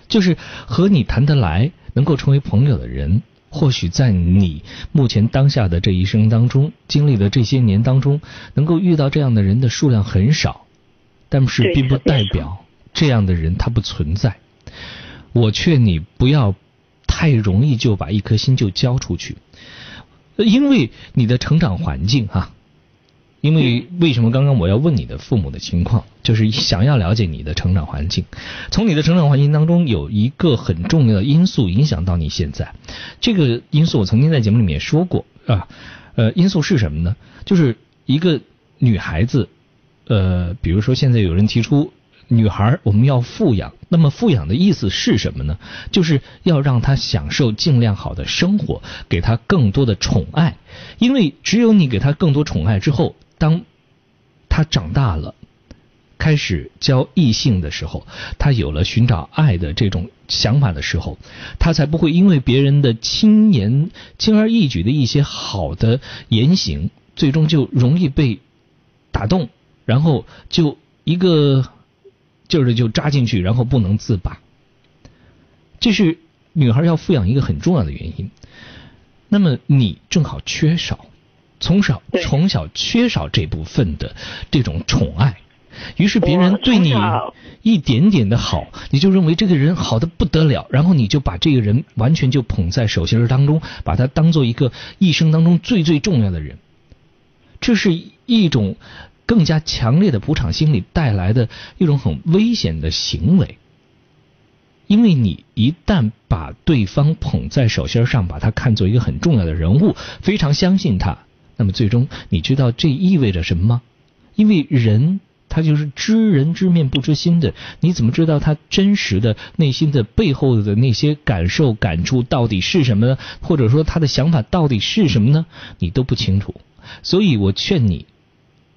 就是和你谈得来、能够成为朋友的人，或许在你目前当下的这一生当中经历的这些年当中，能够遇到这样的人的数量很少，但是并不代表这样的人他不存在。我劝你不要太容易就把一颗心就交出去，因为你的成长环境哈。因为为什么刚刚我要问你的父母的情况，就是想要了解你的成长环境。从你的成长环境当中有一个很重要的因素影响到你现在，这个因素我曾经在节目里面说过啊，呃，因素是什么呢？就是一个女孩子，呃，比如说现在有人提出女孩我们要富养，那么富养的意思是什么呢？就是要让她享受尽量好的生活，给她更多的宠爱，因为只有你给她更多宠爱之后。当他长大了，开始交异性的时候，他有了寻找爱的这种想法的时候，他才不会因为别人的轻言、轻而易举的一些好的言行，最终就容易被打动，然后就一个劲儿的就扎进去，然后不能自拔。这是女孩要富养一个很重要的原因。那么你正好缺少。从小从小缺少这部分的这种宠爱，于是别人对你一点点的好，你就认为这个人好的不得了，然后你就把这个人完全就捧在手心当中，把他当做一个一生当中最最重要的人。这是一种更加强烈的补偿心理带来的一种很危险的行为，因为你一旦把对方捧在手心上，把他看作一个很重要的人物，非常相信他。那么最终，你知道这意味着什么吗？因为人他就是知人知面不知心的，你怎么知道他真实的内心的背后的那些感受感触到底是什么呢？或者说他的想法到底是什么呢？你都不清楚。所以我劝你，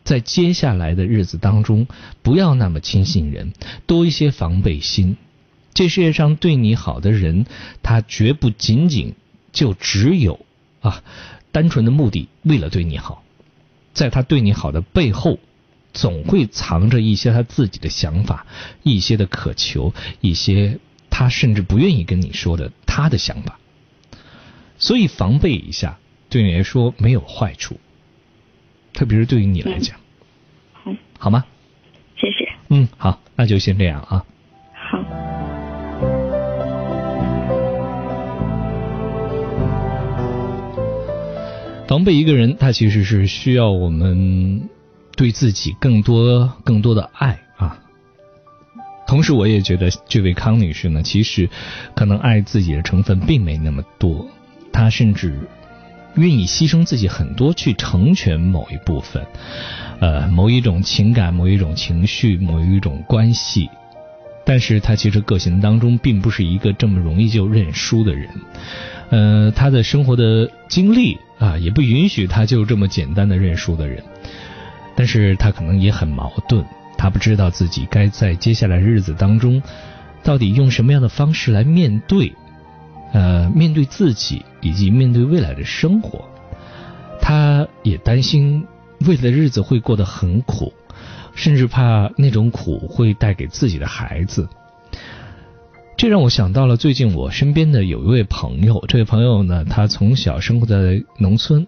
在接下来的日子当中，不要那么轻信人，多一些防备心。这世界上对你好的人，他绝不仅仅就只有啊。单纯的目的，为了对你好，在他对你好的背后，总会藏着一些他自己的想法，一些的渴求，一些他甚至不愿意跟你说的他的想法。所以防备一下，对你来说没有坏处，特别是对于你来讲，好，好吗？谢谢。嗯，好，那就先这样啊。防备一个人，他其实是需要我们对自己更多、更多的爱啊。同时，我也觉得这位康女士呢，其实可能爱自己的成分并没那么多，她甚至愿意牺牲自己很多去成全某一部分，呃，某一种情感、某一种情绪、某一种关系。但是他其实个性当中并不是一个这么容易就认输的人，呃，他的生活的经历。啊，也不允许他就这么简单的认输的人，但是他可能也很矛盾，他不知道自己该在接下来日子当中，到底用什么样的方式来面对，呃，面对自己以及面对未来的生活，他也担心未来的日子会过得很苦，甚至怕那种苦会带给自己的孩子。这让我想到了最近我身边的有一位朋友，这位朋友呢，他从小生活在农村，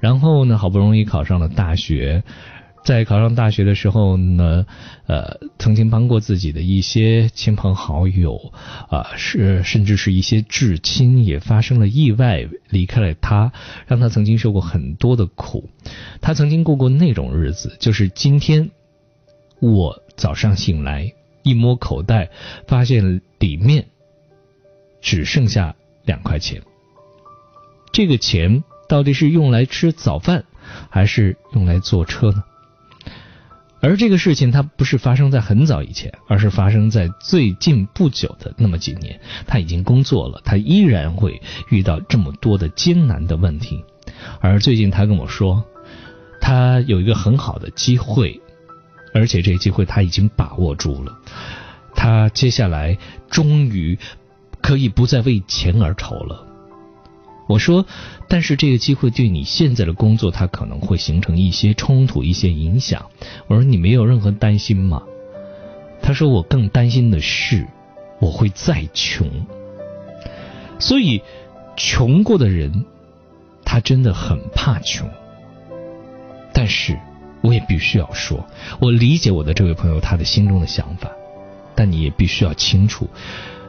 然后呢，好不容易考上了大学，在考上大学的时候呢，呃，曾经帮过自己的一些亲朋好友，啊，是甚至是一些至亲也发生了意外，离开了他，让他曾经受过很多的苦。他曾经过过那种日子，就是今天我早上醒来。一摸口袋，发现里面只剩下两块钱。这个钱到底是用来吃早饭，还是用来坐车呢？而这个事情，它不是发生在很早以前，而是发生在最近不久的那么几年。他已经工作了，他依然会遇到这么多的艰难的问题。而最近，他跟我说，他有一个很好的机会。而且这个机会他已经把握住了，他接下来终于可以不再为钱而愁了。我说，但是这个机会对你现在的工作，它可能会形成一些冲突、一些影响。我说你没有任何担心吗？他说我更担心的是我会再穷。所以，穷过的人，他真的很怕穷。但是，我也必须要说，我理解我的这位朋友他的心中的想法，但你也必须要清楚。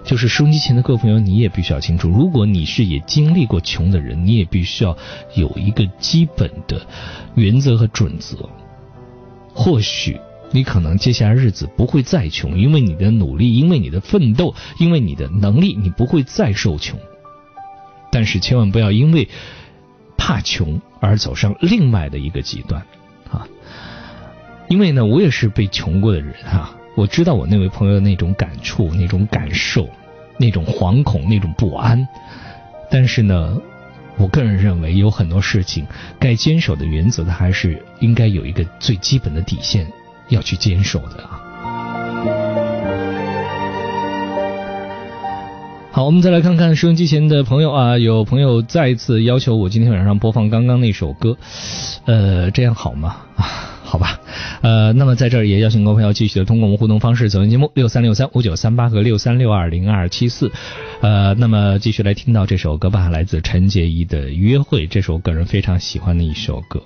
就是收音机前的各位朋友，你也必须要清楚，如果你是也经历过穷的人，你也必须要有一个基本的原则和准则。或许你可能接下来日子不会再穷，因为你的努力，因为你的奋斗，因为你的能力，你不会再受穷。但是千万不要因为怕穷而走上另外的一个极端！因为呢，我也是被穷过的人哈。我知道我那位朋友那种感触、那种感受、那种惶恐、那种不安，但是呢，我个人认为有很多事情该坚守的原则，它还是应该有一个最基本的底线要去坚守的啊。好，我们再来看看收音机前的朋友啊，有朋友再一次要求我今天晚上播放刚刚那首歌，呃，这样好吗？啊。好吧，呃，那么在这儿也邀请各位朋友继续的通过我们互动方式走进节目六三六三五九三八和六三六二零二七四，呃，那么继续来听到这首歌吧，来自陈洁仪的《约会》，这是我个人非常喜欢的一首歌。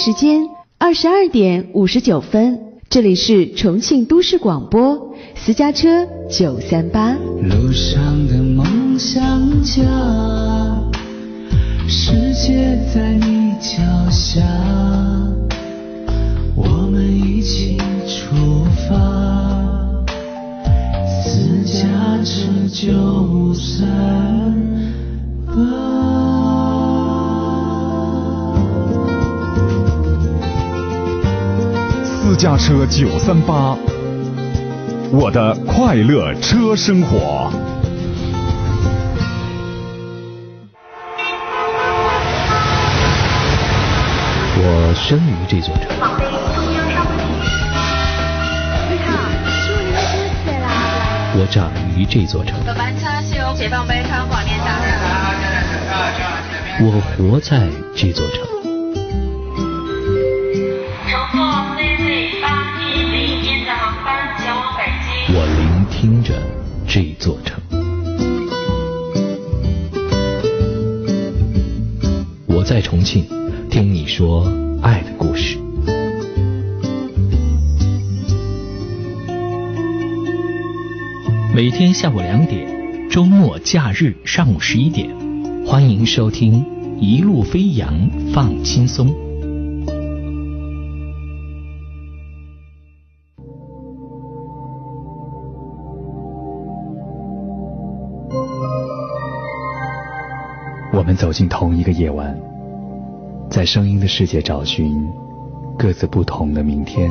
时间二十二点五十九分，这里是重庆都市广播私家车九三八。路上的梦想家，世界在你脚下，我们一起。出发，私家车九三家车九三八，我的快乐车生活。我生于这座城。我长于这座城，我活在这座城，每天下午两点，周末假日上午十一点，欢迎收听《一路飞扬放轻松》。我们走进同一个夜晚，在声音的世界找寻各自不同的明天。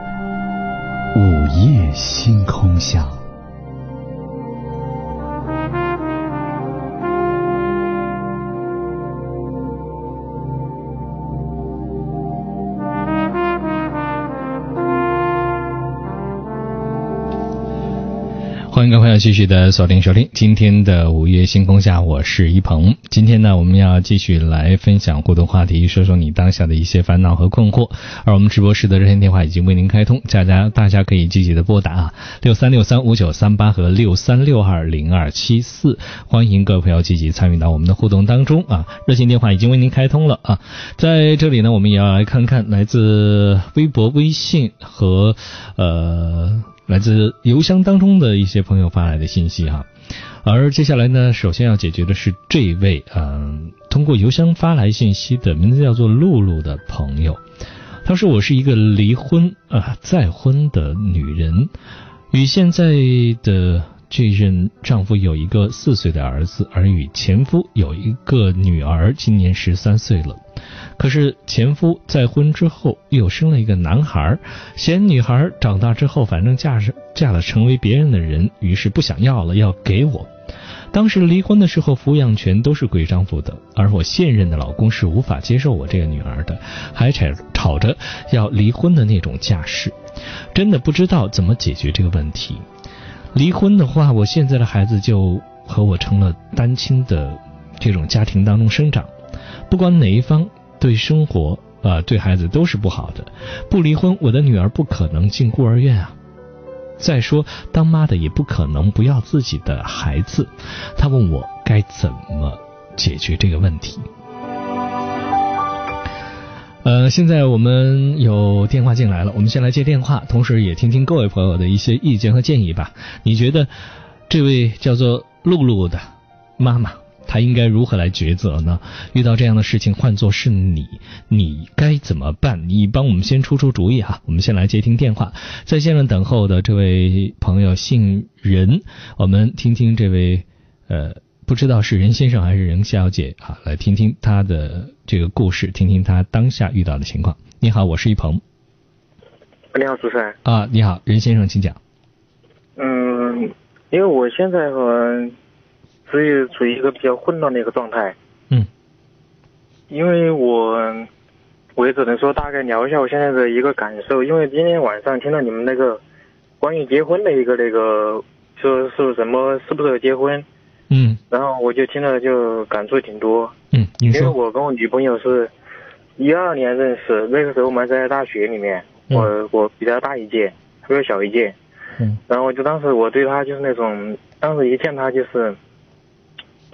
星空下。欢迎各位朋友继续的锁定收听今天的午夜星空下，我是一鹏。今天呢，我们要继续来分享互动话题，说说你当下的一些烦恼和困惑。而我们直播室的热线电话已经为您开通，大家大家可以积极的拨打啊，六三六三五九三八和六三六二零二七四。欢迎各位朋友积极参与到我们的互动当中啊，热线电话已经为您开通了啊。在这里呢，我们也要来看看来自微博、微信和呃。来自邮箱当中的一些朋友发来的信息哈，而接下来呢，首先要解决的是这位嗯，通过邮箱发来信息的名字叫做露露的朋友，他说我是一个离婚啊再婚的女人，与现在的这任丈夫有一个四岁的儿子，而与前夫有一个女儿，今年十三岁了。可是前夫再婚之后又生了一个男孩，嫌女孩长大之后反正嫁是嫁了成为别人的人，于是不想要了，要给我。当时离婚的时候，抚养权都是归丈夫的，而我现任的老公是无法接受我这个女儿的，还吵吵着要离婚的那种架势，真的不知道怎么解决这个问题。离婚的话，我现在的孩子就和我成了单亲的这种家庭当中生长，不管哪一方。对生活啊，对孩子都是不好的。不离婚，我的女儿不可能进孤儿院啊。再说，当妈的也不可能不要自己的孩子。他问我该怎么解决这个问题。呃，现在我们有电话进来了，我们先来接电话，同时也听听各位朋友的一些意见和建议吧。你觉得这位叫做露露的妈妈？她应该如何来抉择呢？遇到这样的事情，换作是你，你该怎么办？你帮我们先出出主意哈。我们先来接听电话，在线上等候的这位朋友姓任，我们听听这位呃，不知道是任先生还是任小姐啊，来听听他的这个故事，听听他当下遇到的情况。你好，我是一鹏。你好，主持人。啊，你好，任先生，请讲。嗯，因为我现在和。处于处于一个比较混乱的一个状态。嗯。因为我，我也只能说大概聊一下我现在的一个感受。因为今天晚上听到你们那个关于结婚的一个那个，说是什么是不适合结婚。嗯。然后我就听了就感触挺多。嗯，因为我跟我女朋友是一二年认识，那个时候我们在大学里面，我我比她大一届，她比我小一届。嗯。然后就当时我对她就是那种，当时一见她就是。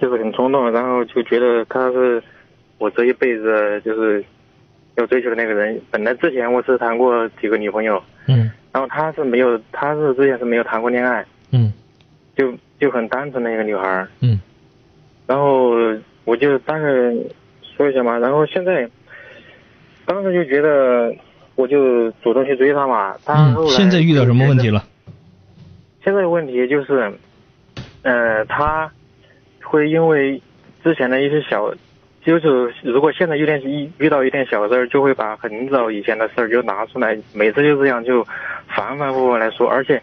就是很冲动，然后就觉得她是我这一辈子就是要追求的那个人。本来之前我是谈过几个女朋友，嗯，然后她是没有，她是之前是没有谈过恋爱，嗯，就就很单纯的一个女孩，嗯，然后我就大概说一下嘛，然后现在当时就觉得我就主动去追她嘛，她后来现在遇到什么问题了？现在的问题就是，呃，她。会因为之前的一些小，就是如果现在有点一遇到一点小事儿，就会把很早以前的事儿就拿出来，每次就这样就反反复复来说，而且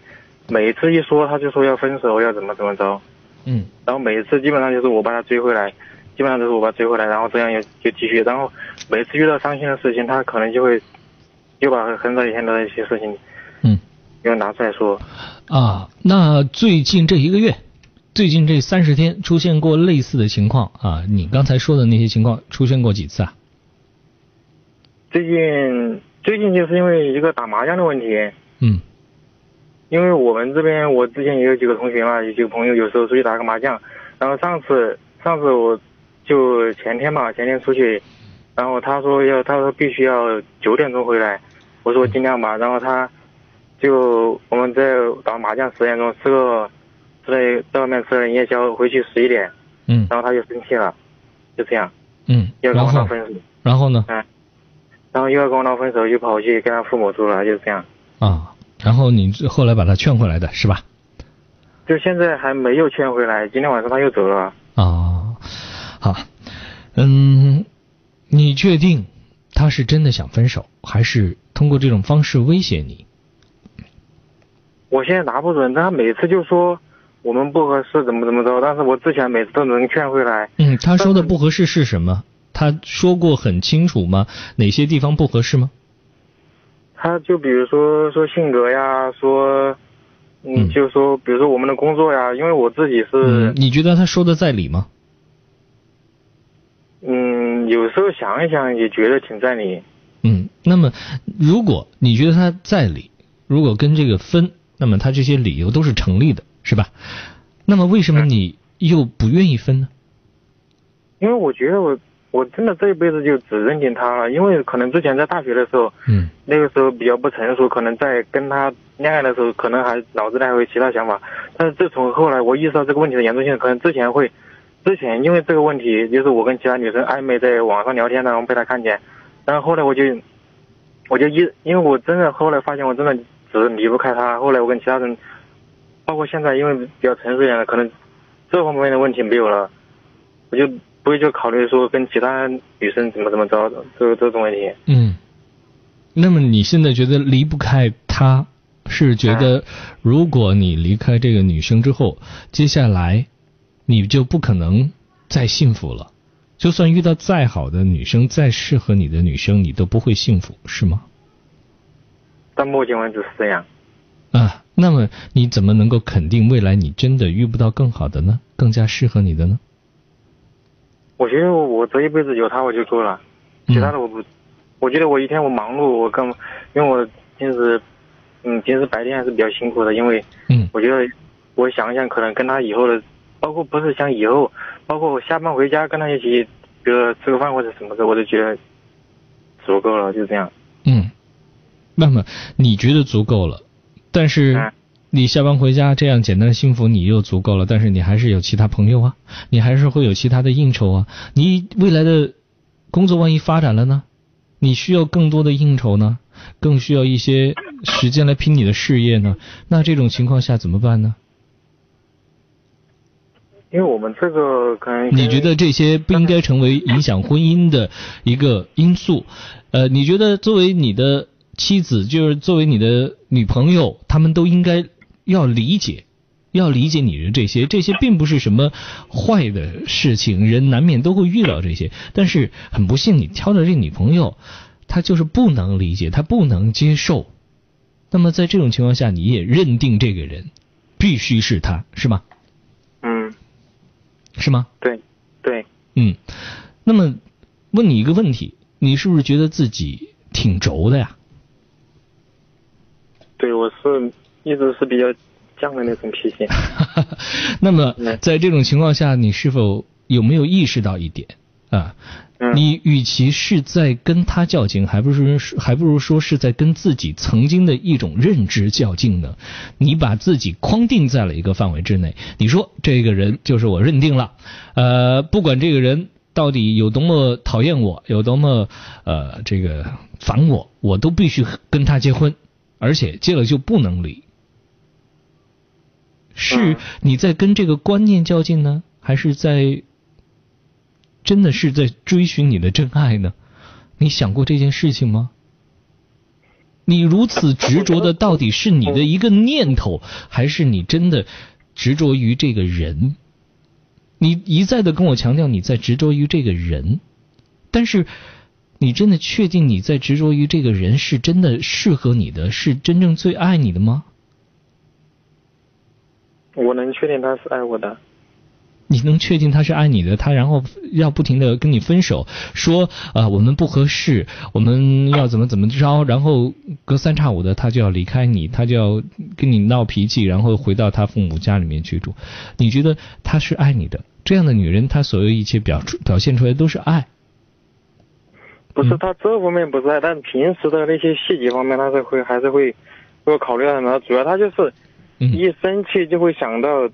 每次一说他就说要分手，要怎么怎么着，嗯，然后每次基本上就是我把他追回来，基本上都是我把他追回来，然后这样又就继续，然后每次遇到伤心的事情，他可能就会又把很早以前的一些事情，嗯，又拿出来说，啊，那最近这一个月。最近这三十天出现过类似的情况啊？你刚才说的那些情况出现过几次啊？最近最近就是因为一个打麻将的问题。嗯。因为我们这边我之前也有几个同学嘛，有几个朋友，有时候出去打个麻将，然后上次上次我就前天嘛，前天出去，然后他说要他说必须要九点钟回来，我说尽量吧，然后他就我们在打麻将十点钟吃个在在外面吃了夜宵，回去十一点，嗯，然后他就生气了，就这样，嗯，要跟我闹分手，然后呢？嗯，然后又要跟我闹分手，就跑去跟他父母住了，就这样。啊，然后你后来把他劝回来的是吧？就现在还没有劝回来，今天晚上他又走了。啊，好，嗯，你确定他是真的想分手，还是通过这种方式威胁你？我现在拿不准，他每次就说我们不合适，怎么怎么着，但是我之前每次都能劝回来。嗯，他说的不合适是什么？他说过很清楚吗？哪些地方不合适吗？他就比如说说性格呀，说，嗯，就说比如说我们的工作呀，因为我自己是，嗯，你觉得他说的在理吗？嗯，有时候想一想也觉得挺在理。嗯，那么如果你觉得他在理，如果跟这个分，那么他这些理由都是成立的，是吧？那么为什么你又不愿意分呢？因为我觉得我我真的这一辈子就只认定他了，因为可能之前在大学的时候，嗯，那个时候比较不成熟，可能在跟他恋爱的时候，可能还脑子里还有其他想法。但是自从后来我意识到这个问题的严重性，可能之前会，之前因为这个问题，就是我跟其他女生暧昧，在网上聊天然后被他看见，然后后来我就，我就一，因为我真的后来发现我真的只是离不开他。后来我跟其他人，包括现在，因为比较成熟一点了，可能这方面的问题没有了，我就不会就考虑说跟其他女生怎么怎么着这这种问题。嗯，那么你现在觉得离不开他，是觉得如果你离开这个女生之后，接下来你就不可能再幸福了。就算遇到再好的女生，再适合你的女生，你都不会幸福，是吗？到目前为止是这样。啊，那么你怎么能够肯定未来你真的遇不到更好的呢？更加适合你的呢？我觉得我这一辈子有他我就够了，其他的我不。我觉得我一天我忙碌，我更因为我平时嗯平时白天还是比较辛苦的，因为嗯我觉得我想一想，可能跟他以后的，包括不是想以后，包括我下班回家跟他一起，比如吃个饭或者什么的，我都觉得足够了，就这样。嗯，那么你觉得足够了，但是你下班回家这样简单的幸福你又足够了，但是你还是有其他朋友啊，你还是会有其他的应酬啊，你未来的工作万一发展了呢？你需要更多的应酬呢，更需要一些时间来拼你的事业呢，那这种情况下怎么办呢？因为我们这个可能你觉得这些不应该成为影响婚姻的一个因素？呃，你觉得作为你的妻子，就是作为你的女朋友，他们都应该要理解，要理解你的这些，这些并不是什么坏的事情，人难免都会遇到这些。但是很不幸，你挑的这女朋友，她就是不能理解，她不能接受。那么在这种情况下，你也认定这个人必须是他，是吗？嗯，是吗？对，对，嗯。那么问你一个问题，你是不是觉得自己挺轴的呀？对，我是一直是比较犟的那种脾气。那么在这种情况下，你是否有没有意识到一点啊？你与其是在跟他较劲，还不如还不如说是在跟自己曾经的一种认知较劲呢？你把自己框定在了一个范围之内，你说这个人就是我认定了，呃，不管这个人到底有多么讨厌我，有多么呃这个烦我，我都必须跟他结婚，而且结了就不能离。是你在跟这个观念较劲呢，还是在真的是在追寻你的真爱呢？你想过这件事情吗？你如此执着的，到底是你的一个念头，还是你真的执着于这个人？你一再的跟我强调你在执着于这个人，但是你真的确定你在执着于这个人是真的适合你的，是真正最爱你的吗？我能确定他是爱我的。你能确定他是爱你的，他然后要不停的跟你分手，说啊我们不合适，我们要怎么怎么着，然后隔三差五的他就要离开你，他就要跟你闹脾气，然后回到他父母家里面去住。你觉得他是爱你的？这样的女人，她所有一切表出表现出来都是爱。不是他这方面不是爱，但平时的那些细节方面，他是会还是会会考虑到的。主要他就是一生气就会想到。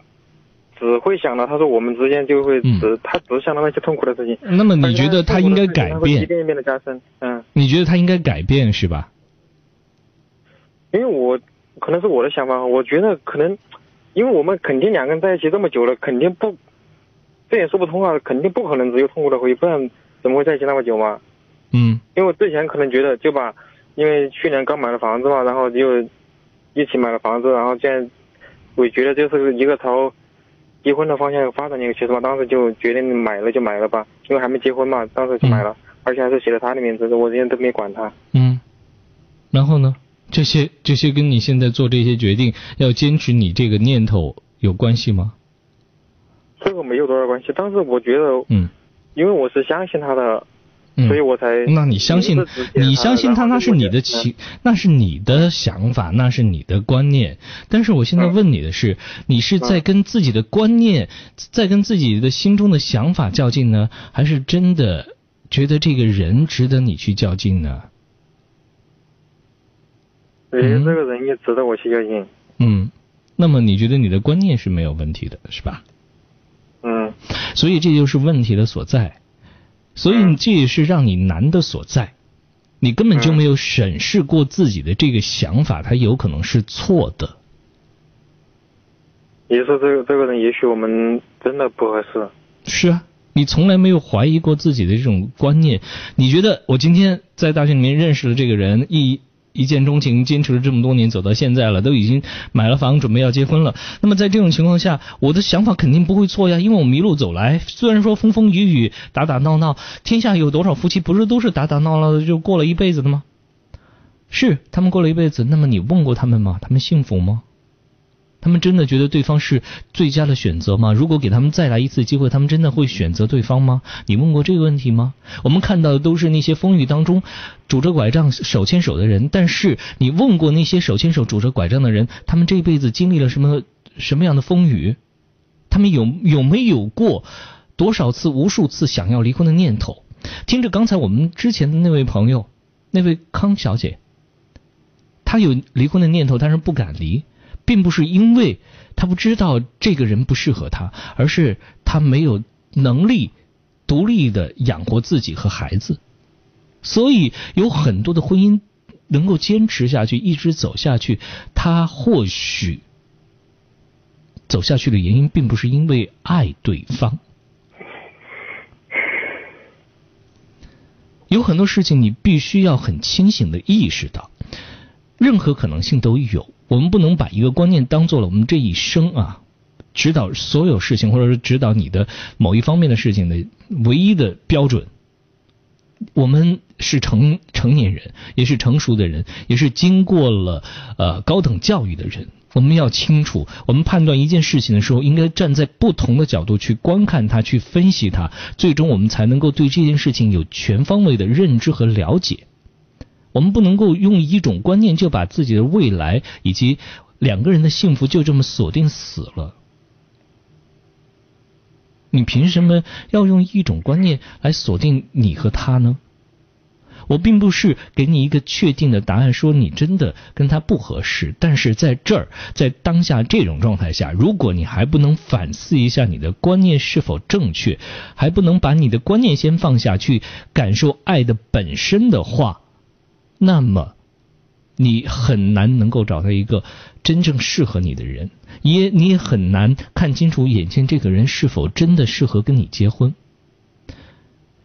只会想到，他说我们之间就会只，他只想到那些痛苦的事情。那么你觉得他应该改变？一遍一遍的加深，嗯。你觉得他应该改变是吧？因为我可能是我的想法，我觉得可能，因为我们肯定两个人在一起这么久了，肯定不，这也说不通啊，肯定不可能只有痛苦的回忆，不然怎么会在一起那么久嘛？嗯。因为我之前可能觉得就把，因为去年刚买了房子嘛，然后就一起买了房子，然后现在我觉得就是一个朝。结婚的方向发展一个其实嘛，当时就决定买了就买了吧，因为还没结婚嘛，当时就买了，而且还是写了他的名字，我之前都没管他。嗯，然后呢？这些这些跟你现在做这些决定要坚持你这个念头有关系吗？这个没有多少关系，但是我觉得，嗯，因为我是相信他的。所以我才，那你相信，你相信他，那是你的情，那是你的想法，那是你的观念。但是我现在问你的是，你是在跟自己的观念，在跟自己的心中的想法较劲呢，还是真的觉得这个人值得你去较劲呢？觉得这个人也值得我去较劲。嗯，那么你觉得你的观念是没有问题的，是吧？嗯。所以这就是问题的所在。所以这也是让你难的所在，你根本就没有审视过自己的这个想法，它有可能是错的。你说这个这个人，也许我们真的不合适。是啊，你从来没有怀疑过自己的这种观念。你觉得我今天在大学里面认识了这个人，一。一见钟情，坚持了这么多年，走到现在了，都已经买了房，准备要结婚了。那么在这种情况下，我的想法肯定不会错呀，因为我们一路走来，虽然说风风雨雨、打打闹闹，天下有多少夫妻不是都是打打闹闹的就过了一辈子的吗？是，他们过了一辈子。那么你问过他们吗？他们幸福吗？他们真的觉得对方是最佳的选择吗？如果给他们再来一次机会，他们真的会选择对方吗？你问过这个问题吗？我们看到的都是那些风雨当中拄着拐杖手牵手的人，但是你问过那些手牵手拄着拐杖的人，他们这一辈子经历了什么什么样的风雨？他们有有没有过多少次、无数次想要离婚的念头？听着刚才我们之前的那位朋友，那位康小姐，她有离婚的念头，但是不敢离。并不是因为他不知道这个人不适合他，而是他没有能力独立的养活自己和孩子。所以有很多的婚姻能够坚持下去，一直走下去，他或许走下去的原因，并不是因为爱对方。有很多事情，你必须要很清醒的意识到，任何可能性都有。我们不能把一个观念当做了我们这一生啊，指导所有事情或者是指导你的某一方面的事情的唯一的标准。我们是成成年人，也是成熟的人，也是经过了呃高等教育的人。我们要清楚，我们判断一件事情的时候，应该站在不同的角度去观看它，去分析它，最终我们才能够对这件事情有全方位的认知和了解。我们不能够用一种观念就把自己的未来以及两个人的幸福就这么锁定死了。你凭什么要用一种观念来锁定你和他呢？我并不是给你一个确定的答案，说你真的跟他不合适。但是在这儿，在当下这种状态下，如果你还不能反思一下你的观念是否正确，还不能把你的观念先放下去，感受爱的本身的话。那么，你很难能够找到一个真正适合你的人，也你也很难看清楚眼前这个人是否真的适合跟你结婚。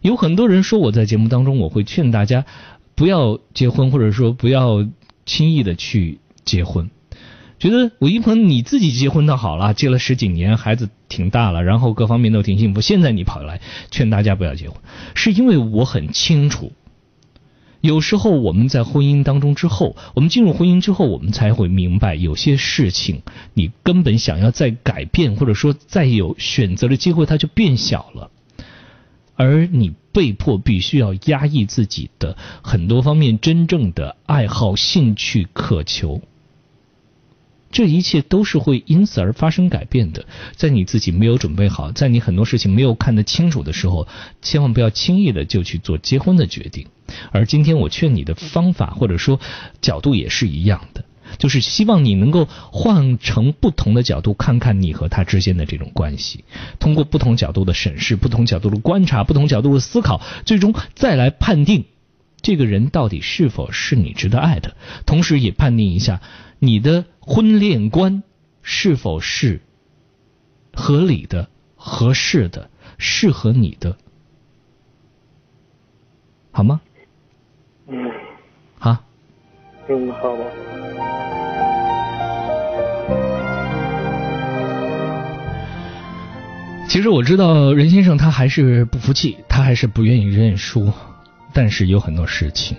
有很多人说我在节目当中我会劝大家不要结婚，或者说不要轻易的去结婚。觉得我一朋友你自己结婚倒好了，结了十几年，孩子挺大了，然后各方面都挺幸福，现在你跑来劝大家不要结婚，是因为我很清楚。有时候我们在婚姻当中之后，我们进入婚姻之后，我们才会明白，有些事情你根本想要再改变，或者说再有选择的机会，它就变小了。而你被迫必须要压抑自己的很多方面真正的爱好、兴趣、渴求，这一切都是会因此而发生改变的。在你自己没有准备好，在你很多事情没有看得清楚的时候，千万不要轻易的就去做结婚的决定。而今天我劝你的方法或者说角度也是一样的。就是希望你能够换成不同的角度看看你和他之间的这种关系，通过不同角度的审视、不同角度的观察、不同角度的思考，最终再来判定这个人到底是否是你值得爱的，同时也判定一下你的婚恋观是否是合理的、合适的、适合你的，好吗？嗯。好。嗯，好吧。其实我知道任先生他还是不服气，他还是不愿意认输，但是有很多事情，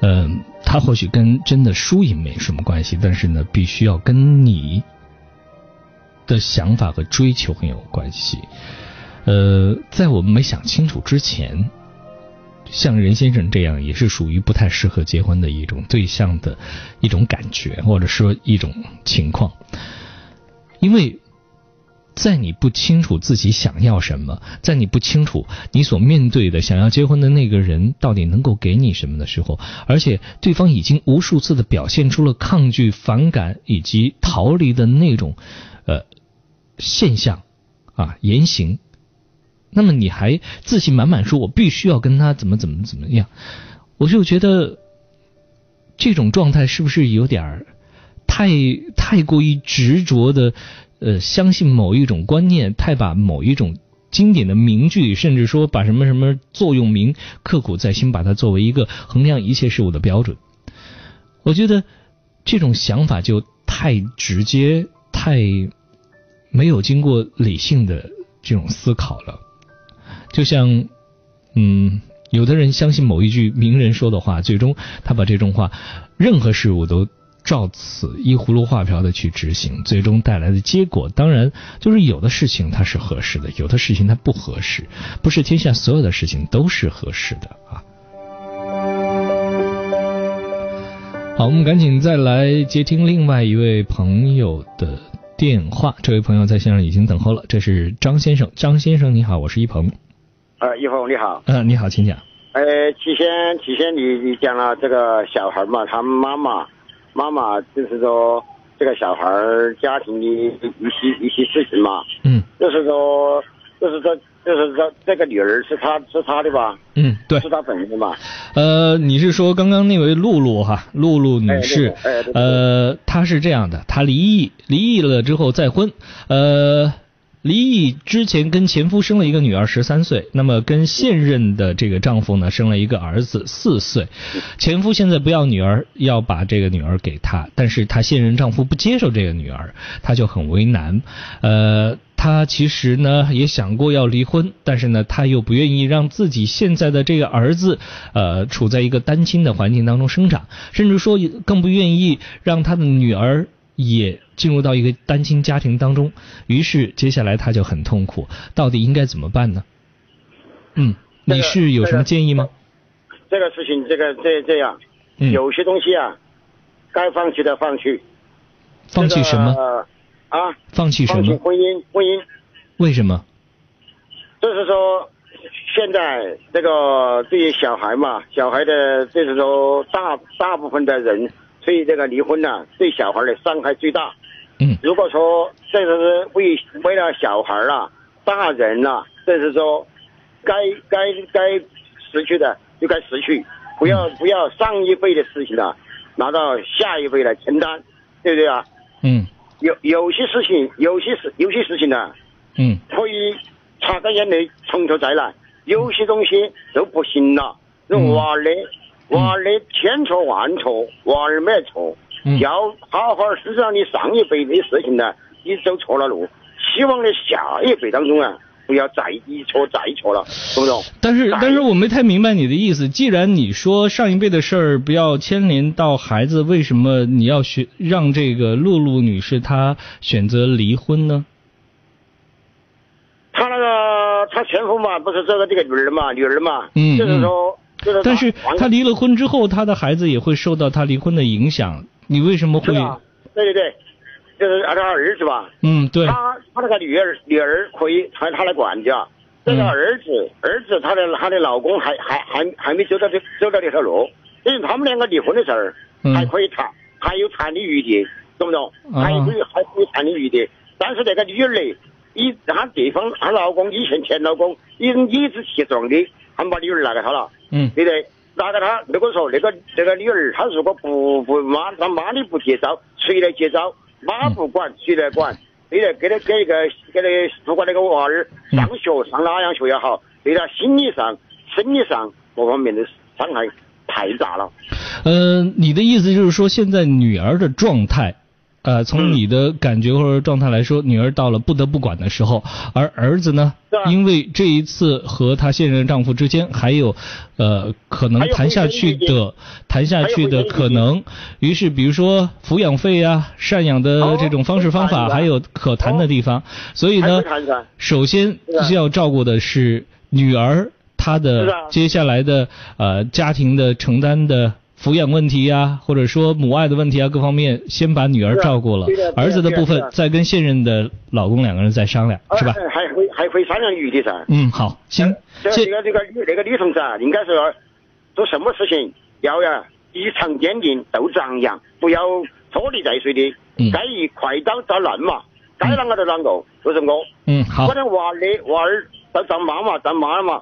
嗯，他或许跟真的输赢没什么关系，但是呢，必须要跟你的想法和追求很有关系。呃，在我们没想清楚之前，像任先生这样也是属于不太适合结婚的一种对象的一种感觉，或者说一种情况，因为。在你不清楚自己想要什么，在你不清楚你所面对的想要结婚的那个人到底能够给你什么的时候，而且对方已经无数次的表现出了抗拒、反感以及逃离的那种呃现象啊言行，那么你还自信满满说“我必须要跟他怎么怎么怎么样”，我就觉得这种状态是不是有点太太过于执着的？呃，相信某一种观念，太把某一种经典的名句，甚至说把什么什么座右铭刻苦在心，把它作为一个衡量一切事物的标准。我觉得这种想法就太直接，太没有经过理性的这种思考了。就像，嗯，有的人相信某一句名人说的话，最终他把这种话，任何事物都。照此依葫芦画瓢的去执行，最终带来的结果，当然就是有的事情它是合适的，有的事情它不合适，不是天下所有的事情都是合适的啊。好，我们赶紧再来接听另外一位朋友的电话，这位朋友在线上已经等候了，这是张先生，张先生你好，我是一鹏。呃，一鹏你好。嗯，你好，请讲。呃，起先起先你你讲了这个小孩嘛，他妈妈。妈妈就是说，这个小孩儿家庭的一些一些事情嘛，嗯，就是说，就是说，就是说，这个女儿是他是他的吧？嗯，对，是他本人的嘛。呃，你是说刚刚那位露露哈，露露女士，呃，她是这样的，她离异，离异了之后再婚，呃。离异之前跟前夫生了一个女儿十三岁，那么跟现任的这个丈夫呢生了一个儿子四岁。前夫现在不要女儿，要把这个女儿给她，但是她现任丈夫不接受这个女儿，她就很为难。呃，她其实呢也想过要离婚，但是呢她又不愿意让自己现在的这个儿子呃处在一个单亲的环境当中生长，甚至说更不愿意让她的女儿。也进入到一个单亲家庭当中，于是接下来他就很痛苦，到底应该怎么办呢？嗯，你是有什么建议吗？这个事情，这个这这样，有些东西啊，该放弃的放弃。放弃什么？啊？放弃什么？放弃婚姻，婚姻。为什么？就是说，现在这个对于小孩嘛，小孩的，就是说大大部分的人。所以这个离婚呢，对小孩的伤害最大。嗯，如果说这是为为了小孩啊，大人啊，这是说该该该失去的就该失去，不要不要上一辈的事情啊，拿到下一辈来承担，对不对啊？嗯，有有些事情，有些事有些事情呢，嗯，可以擦干眼泪从头再来，有些东西都不行了，那娃儿的。娃儿的千错万错，娃儿没错，要好好思想你上一辈的事情呢，你走错了路。希望你下一辈当中啊，不要再一错再错了，懂不懂？但是，但是我没太明白你的意思。既然你说上一辈的事儿不要牵连到孩子，为什么你要选让这个露露女士她选择离婚呢？她那个她前夫嘛，不是这个这个女儿嘛，女儿嘛，嗯，就是说，就是但是她离了婚之后，她的孩子也会受到她离婚的影响。你为什么会？对对对，就是他儿子吧。嗯，对。他他那个女儿女儿可以他他来管家，这个儿子儿子他的他的老公还还还还没走到这走到这条路，因为他们两个离婚的事儿还可以谈，还有谈的余地，懂不懂？还可以还可以谈的余地。但是那个女儿呢，以她对方她老公以前前老公以理直气壮的，他们把女儿拿给他了，嗯，对不对？打给他，如果说那个那个女儿，她如果不不妈，她妈的不接招，谁来接招？妈不管，谁来管？你来，给他给一个给那不管那个娃儿上学上哪样学也好，对他心理上、生理上各方面的伤害太大了。嗯，你的意思就是说，现在女儿的状态？呃，从你的感觉或者状态来说，女儿到了不得不管的时候，而儿子呢，因为这一次和她现任丈夫之间还有呃可能谈下去的谈下去的可能，于是比如说抚养费啊、赡养的这种方式方法还有可谈的地方，所以呢，首先需要照顾的是女儿她的接下来的呃家庭的承担的。抚养问题呀，或者说母爱的问题啊，各方面先把女儿照顾了，儿子的部分再跟现任的老公两个人再商量，是吧？还会还会商量余地噻。嗯，好，行。这个这个女那个女同志啊，应该是做什么事情要呀异常坚定，斗志昂扬，不要拖泥带水的。嗯。该一快刀斩乱麻，该啷个就啷个，就是我。嗯，好。我的娃儿的娃儿都当妈妈当妈妈。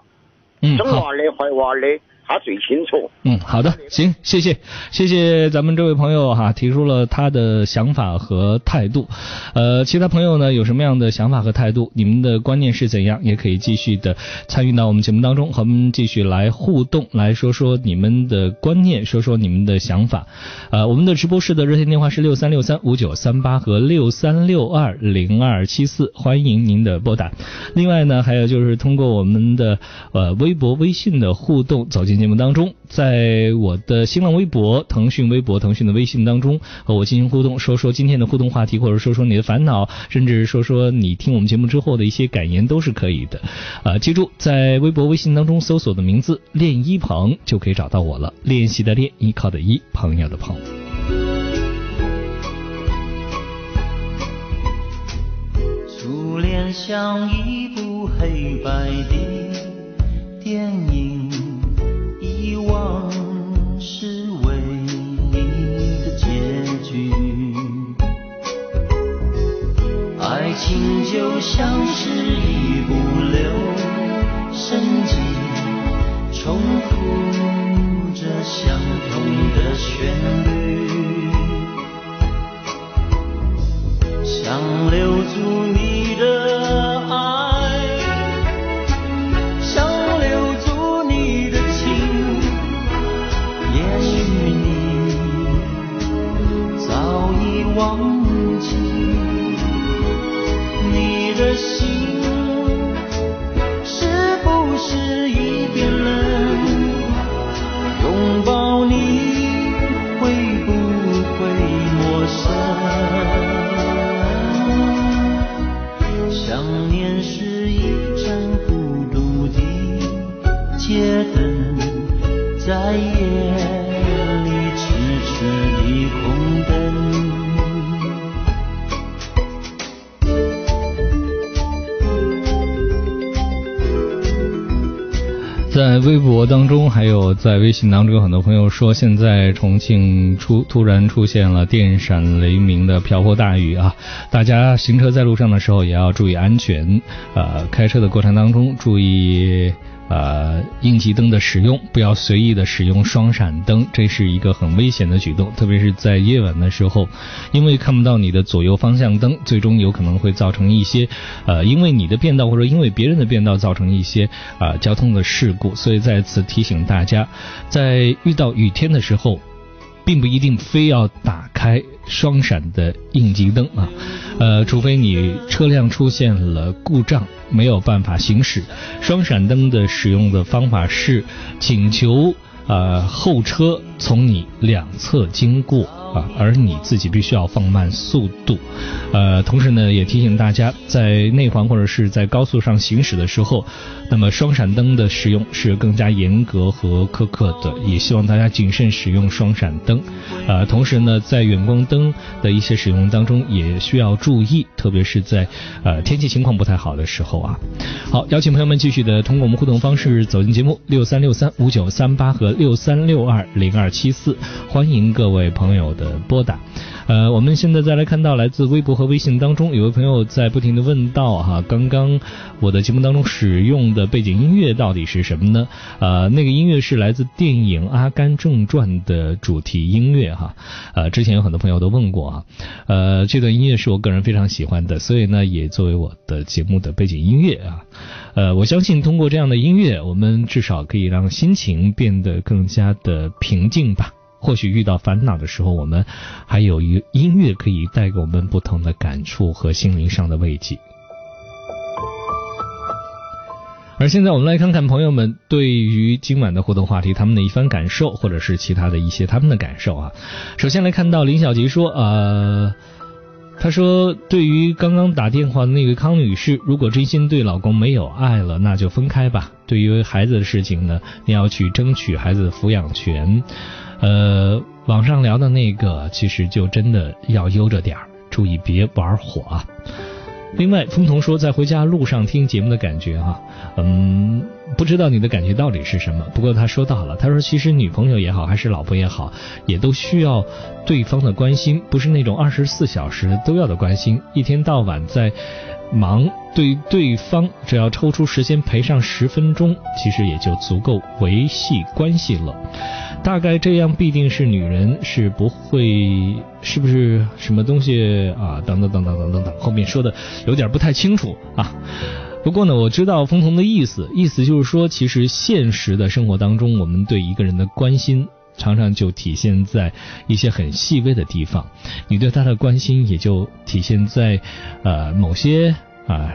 嗯，生娃儿的怀娃儿的。他最清楚。嗯，好的，行，谢谢，谢谢咱们这位朋友哈，提出了他的想法和态度。呃，其他朋友呢有什么样的想法和态度？你们的观念是怎样？也可以继续的参与到我们节目当中，和我们继续来互动，来说说你们的观念，说说你们的想法。呃，我们的直播室的热线电话是六三六三五九三八和六三六二零二七四，欢迎您的拨打。另外呢，还有就是通过我们的呃微博、微信的互动走进。节目当中，在我的新浪微博、腾讯微博、腾讯的微信当中和我进行互动，说说今天的互动话题，或者说说你的烦恼，甚至说说你听我们节目之后的一些感言，都是可以的。啊，记住，在微博、微信当中搜索的名字“练一鹏”就可以找到我了。练习的练，依靠的依，朋友的朋。初恋像一部黑白的电影。往事唯一的结局，爱情就像是一部留声机，重复着相同的旋律，想留住你的忘记你的心是不是在微博当中，还有在微信当中，有很多朋友说，现在重庆出突然出现了电闪雷鸣的瓢泼大雨啊！大家行车在路上的时候也要注意安全，呃，开车的过程当中注意。呃，应急灯的使用不要随意的使用双闪灯，这是一个很危险的举动，特别是在夜晚的时候，因为看不到你的左右方向灯，最终有可能会造成一些呃，因为你的变道或者因为别人的变道造成一些啊交通的事故，所以再次提醒大家，在遇到雨天的时候。并不一定非要打开双闪的应急灯啊，呃，除非你车辆出现了故障，没有办法行驶。双闪灯的使用的方法是请求呃后车从你两侧经过。啊，而你自己必须要放慢速度，呃，同时呢，也提醒大家，在内环或者是在高速上行驶的时候，那么双闪灯的使用是更加严格和苛刻的，也希望大家谨慎使用双闪灯。呃，同时呢，在远光灯的一些使用当中也需要注意，特别是在呃天气情况不太好的时候啊。好，邀请朋友们继续的通过我们互动方式走进节目六三六三五九三八和六三六二零二七四，欢迎各位朋友的。拨打，呃，我们现在再来看到来自微博和微信当中有位朋友在不停的问到哈，刚刚我的节目当中使用的背景音乐到底是什么呢？呃，那个音乐是来自电影《阿甘正传》的主题音乐哈，呃，之前有很多朋友都问过啊，呃，这段音乐是我个人非常喜欢的，所以呢也作为我的节目的背景音乐啊，呃，我相信通过这样的音乐，我们至少可以让心情变得更加的平静吧。或许遇到烦恼的时候，我们还有一音乐可以带给我们不同的感触和心灵上的慰藉。而现在，我们来看看朋友们对于今晚的互动话题他们的一番感受，或者是其他的一些他们的感受啊。首先来看到林小吉说，呃，他说对于刚刚打电话的那位康女士，如果真心对老公没有爱了，那就分开吧。对于孩子的事情呢，你要去争取孩子的抚养权。呃，网上聊的那个，其实就真的要悠着点儿，注意别玩火啊。另外，风童说在回家路上听节目的感觉哈，嗯，不知道你的感觉到底是什么。不过他说到了，他说其实女朋友也好，还是老婆也好，也都需要对方的关心，不是那种二十四小时都要的关心，一天到晚在。忙对对方只要抽出时间陪上十分钟，其实也就足够维系关系了。大概这样必定是女人是不会，是不是什么东西啊？等等等等等等等，后面说的有点不太清楚啊。不过呢，我知道风桐的意思，意思就是说，其实现实的生活当中，我们对一个人的关心，常常就体现在一些很细微的地方。你对他的关心，也就体现在呃某些。啊，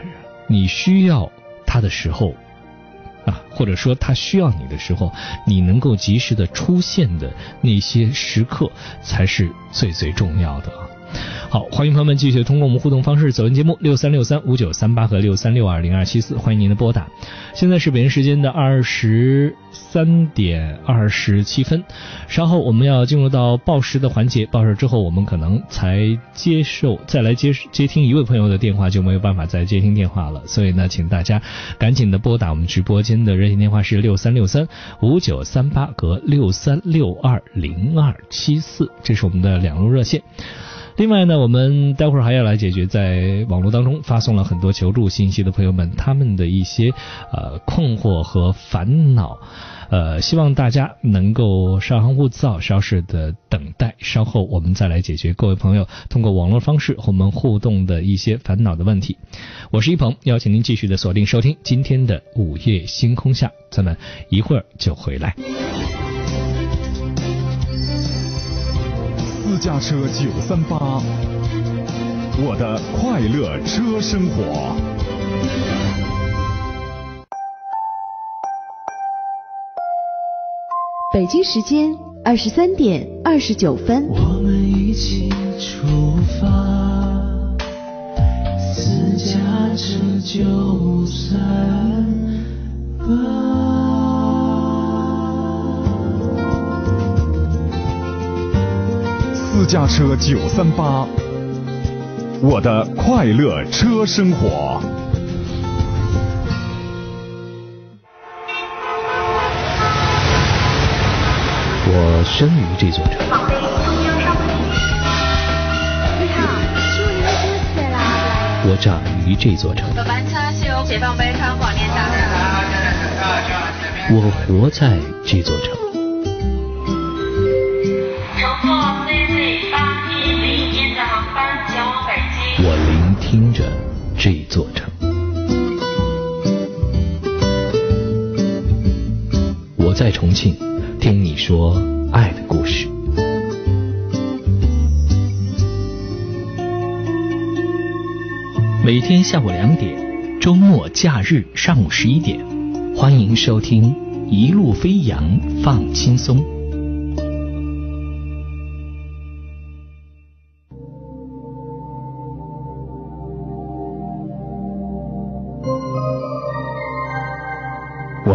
你需要他的时候，啊，或者说他需要你的时候，你能够及时的出现的那些时刻，才是最最重要的啊。好，欢迎朋友们继续通过我们互动方式走进节目六三六三五九三八和六三六二零二七四，欢迎您的拨打。现在是北京时间的二十三点二十七分，稍后我们要进入到报时的环节，报时之后我们可能才接受再来接接听一位朋友的电话就没有办法再接听电话了，所以呢，请大家赶紧的拨打我们直播间的热线电话是六三六三五九三八和六三六二零二七四，这是我们的两路热线。另外呢，我们待会儿还要来解决在网络当中发送了很多求助信息的朋友们他们的一些呃困惑和烦恼，呃，希望大家能够稍安勿躁，稍事的等待，稍后我们再来解决各位朋友通过网络方式和我们互动的一些烦恼的问题。我是一鹏，邀请您继续的锁定收听今天的午夜星空下，咱们一会儿就回来。私家车九三八，我的快乐车生活。北京时间二十三点二十九分。我们一起出发，私家车九三八。私家车九三八，我的快乐车生活。我生于这座城。你好？我长于这座城。我活在这座城。这座城。我在重庆听你说爱的故事。每天下午两点周末假日上午十一点欢迎收听一路飞扬放轻松。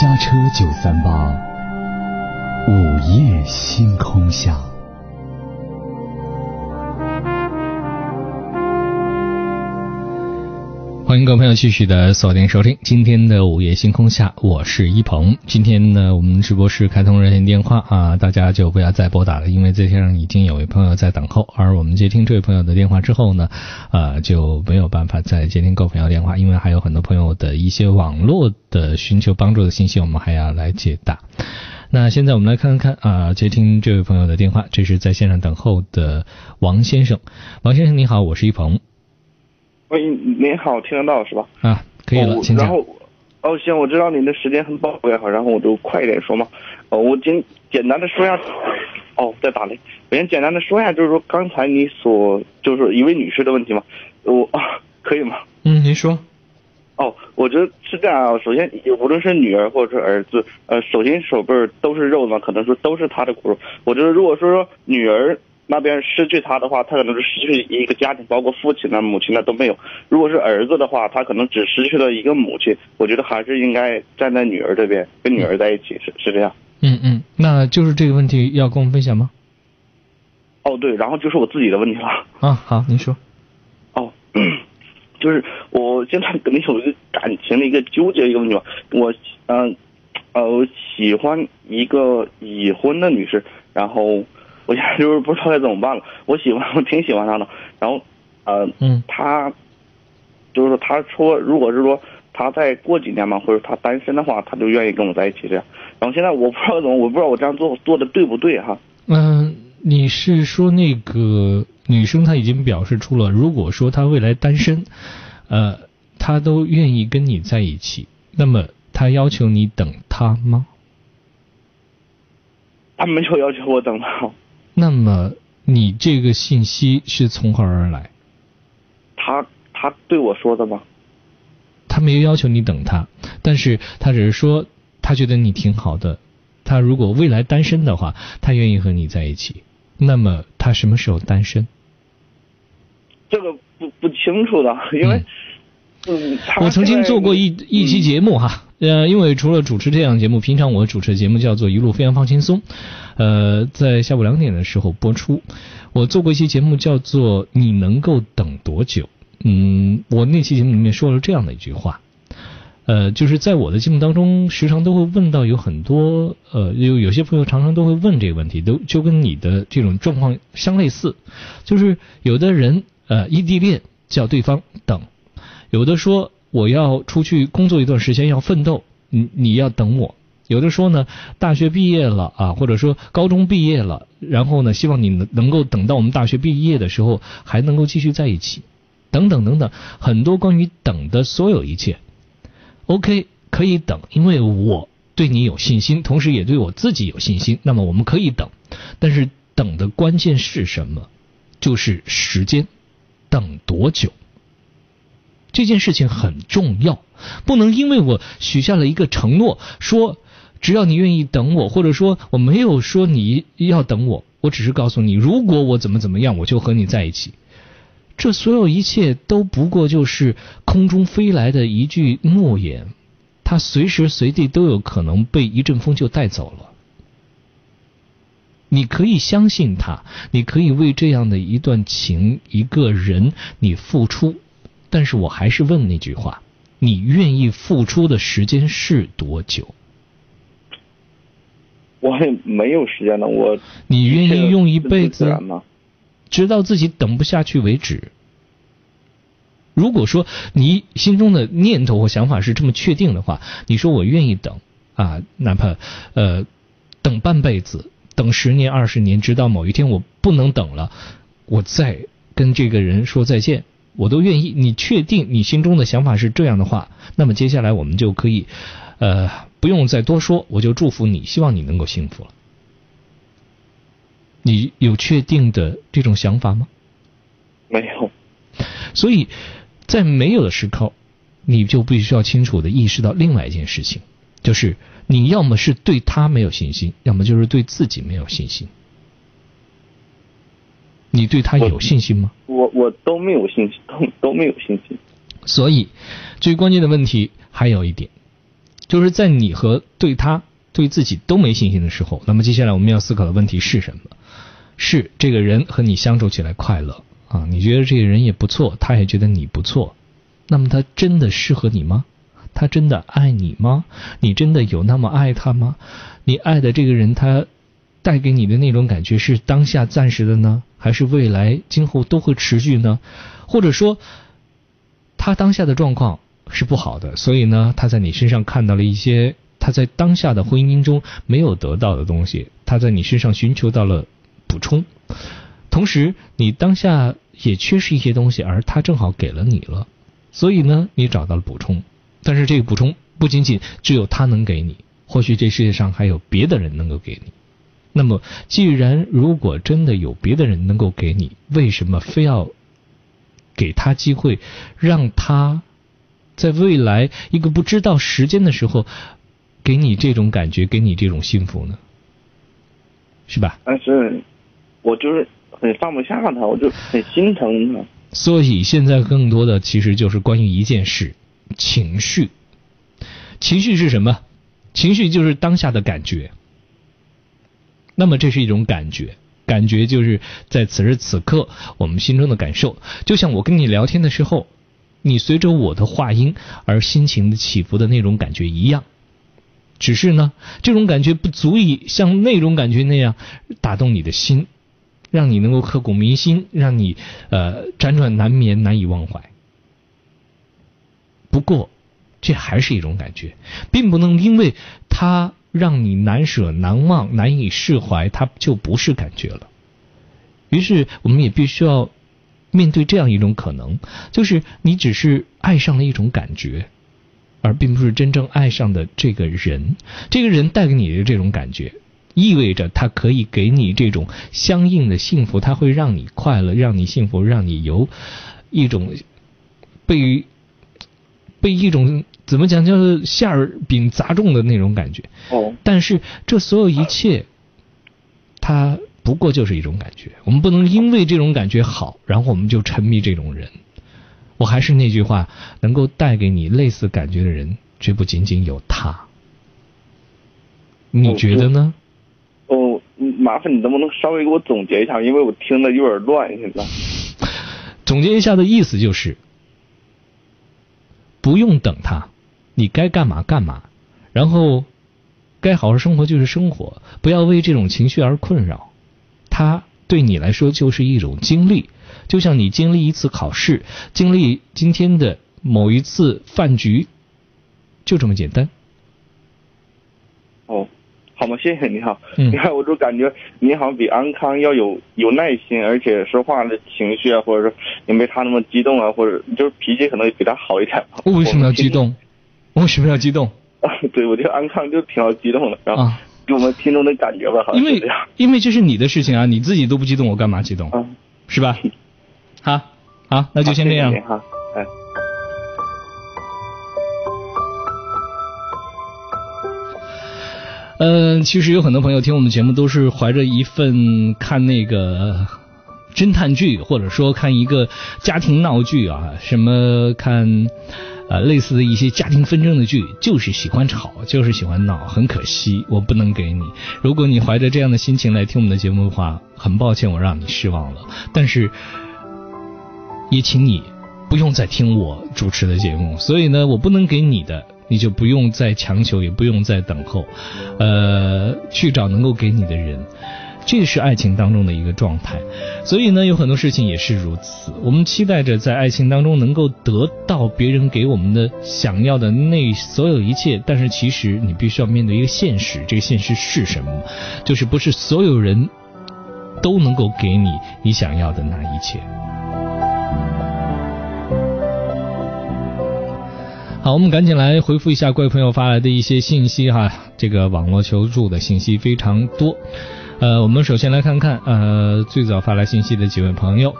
家车九三八，午夜星空下。各位朋友继续的锁定收听今天的午夜星空下，我是一鹏。今天呢，我们直播室开通热线电话啊，大家就不要再拨打了，因为在天上已经有位朋友在等候。而我们接听这位朋友的电话之后呢，呃，就没有办法再接听各位朋友电话，因为还有很多朋友的一些网络的寻求帮助的信息，我们还要来解答。那现在我们来看看啊，接听这位朋友的电话，这是在线上等候的王先生。王先生你好，我是一鹏。喂，您好，听得到是吧？啊，可以了，请讲。然后，哦，行，我知道您的时间很宝贵哈，然后我就快一点说嘛。哦，我简简单的说一下。哦，在打雷。我先简单的说一下，就是说刚才你所就是一位女士的问题嘛，我啊，可以吗？嗯，您说。哦，我觉得是这样啊。首先，无论是女儿或者是儿子，呃，手心手背都是肉嘛，可能说都是他的骨肉。我觉得，如果说说女儿。那边失去他的话，他可能是失去一个家庭，包括父亲呢、母亲呢都没有。如果是儿子的话，他可能只失去了一个母亲。我觉得还是应该站在女儿这边，跟女儿在一起，是是这样。嗯嗯，那就是这个问题要跟我们分享吗？哦，对，然后就是我自己的问题了。啊，好，您说。哦，就是我现在可能有一个感情的一个纠结一个问题吧。我嗯呃，我喜欢一个已婚的女士，然后。我现在就是不知道该怎么办了。我喜欢，我挺喜欢他的。然后，呃，嗯，他就是说，他说，如果是说他再过几年嘛，或者他单身的话，他就愿意跟我在一起这样。然后现在我不知道怎么，我不知道我这样做做的对不对哈。嗯，你是说那个女生她已经表示出了，如果说她未来单身，呃，她都愿意跟你在一起，那么她要求你等她吗？他没有要求我等他。那么你这个信息是从何而来？他他对我说的吗？他没有要求你等他，但是他只是说他觉得你挺好的。他如果未来单身的话，他愿意和你在一起。那么他什么时候单身？这个不不清楚的，因为嗯，我曾经做过一一期节目哈。呃，因为除了主持这样节目，平常我主持的节目叫做《一路飞扬放轻松》，呃，在下午两点的时候播出。我做过一期节目叫做《你能够等多久》。嗯，我那期节目里面说了这样的一句话，呃，就是在我的节目当中，时常都会问到有很多呃，有有些朋友常常都会问这个问题，都就跟你的这种状况相类似，就是有的人呃异地恋叫对方等，有的说。我要出去工作一段时间，要奋斗，你你要等我。有的说呢，大学毕业了啊，或者说高中毕业了，然后呢，希望你能能够等到我们大学毕业的时候还能够继续在一起，等等等等，很多关于等的所有一切。OK，可以等，因为我对你有信心，同时也对我自己有信心。那么我们可以等，但是等的关键是什么？就是时间，等多久？这件事情很重要，不能因为我许下了一个承诺，说只要你愿意等我，或者说我没有说你要等我，我只是告诉你，如果我怎么怎么样，我就和你在一起。这所有一切都不过就是空中飞来的一句诺言，它随时随地都有可能被一阵风就带走了。你可以相信他，你可以为这样的一段情、一个人，你付出。但是我还是问那句话：你愿意付出的时间是多久？我也没有时间了，我你愿意用一辈子吗？直到自己等不下去为止。如果说你心中的念头或想法是这么确定的话，你说我愿意等啊，哪怕呃等半辈子，等十年二十年，直到某一天我不能等了，我再跟这个人说再见，我都愿意。你确定你心中的想法是这样的话，那么接下来我们就可以呃不用再多说，我就祝福你，希望你能够幸福了。你有确定的这种想法吗？没有。所以在没有的时刻，你就必须要清楚的意识到另外一件事情，就是你要么是对他没有信心，要么就是对自己没有信心。你对他有信心吗？我我都没有信心，都都没有信心。所以最关键的问题还有一点，就是在你和对他、对自己都没信心的时候，那么接下来我们要思考的问题是什么？是这个人和你相处起来快乐啊，你觉得这个人也不错，他也觉得你不错，那么他真的适合你吗？他真的爱你吗？你真的有那么爱他吗？你爱的这个人，他带给你的那种感觉是当下暂时的呢，还是未来今后都会持续呢？或者说，他当下的状况是不好的，所以呢，他在你身上看到了一些他在当下的婚姻中没有得到的东西，他在你身上寻求到了。补充，同时你当下也缺失一些东西，而他正好给了你了，所以呢，你找到了补充。但是这个补充不仅仅只有他能给你，或许这世界上还有别的人能够给你。那么，既然如果真的有别的人能够给你，为什么非要给他机会，让他在未来一个不知道时间的时候，给你这种感觉，给你这种幸福呢？是吧？但是。我就是很放不下他，我就很心疼他。所以现在更多的其实就是关于一件事：情绪。情绪是什么？情绪就是当下的感觉。那么这是一种感觉，感觉就是在此时此刻我们心中的感受。就像我跟你聊天的时候，你随着我的话音而心情的起伏的那种感觉一样。只是呢，这种感觉不足以像那种感觉那样打动你的心。让你能够刻骨铭心，让你呃辗转难眠、难以忘怀。不过，这还是一种感觉，并不能因为它让你难舍难忘、难以释怀，它就不是感觉了。于是，我们也必须要面对这样一种可能，就是你只是爱上了一种感觉，而并不是真正爱上的这个人。这个人带给你的这种感觉。意味着他可以给你这种相应的幸福，他会让你快乐，让你幸福，让你有一种被被一种怎么讲，叫做馅儿饼砸中的那种感觉。哦。但是这所有一切，它不过就是一种感觉。我们不能因为这种感觉好，然后我们就沉迷这种人。我还是那句话，能够带给你类似感觉的人，绝不仅仅有他。你觉得呢？哦，麻烦你能不能稍微给我总结一下，因为我听的有点乱，现在。总结一下的意思就是，不用等他，你该干嘛干嘛，然后该好好生活就是生活，不要为这种情绪而困扰。他对你来说就是一种经历，就像你经历一次考试，经历今天的某一次饭局，就这么简单。哦。好吗？谢谢你好。你看，我就感觉你好像比安康要有有耐心，而且说话的情绪啊，或者说也没他那么激动啊，或者就是脾气可能比他好一点。我为什么要激动？我为什么要激动？对，我觉得安康就挺好激动的，然后给我们听众的感觉吧，好像因为因为这是你的事情啊，你自己都不激动，我干嘛激动？是吧？好，好，那就先这样。好，哎。嗯，其实有很多朋友听我们节目都是怀着一份看那个侦探剧，或者说看一个家庭闹剧啊，什么看呃类似的一些家庭纷争的剧，就是喜欢吵，就是喜欢闹。很可惜，我不能给你。如果你怀着这样的心情来听我们的节目的话，很抱歉，我让你失望了。但是也请你不用再听我主持的节目。所以呢，我不能给你的。你就不用再强求，也不用再等候，呃，去找能够给你的人。这是爱情当中的一个状态，所以呢，有很多事情也是如此。我们期待着在爱情当中能够得到别人给我们的想要的那所有一切，但是其实你必须要面对一个现实，这个现实是什么？就是不是所有人都能够给你你想要的那一切。好，我们赶紧来回复一下各位朋友发来的一些信息哈，这个网络求助的信息非常多。呃，我们首先来看看，呃，最早发来信息的几位朋友，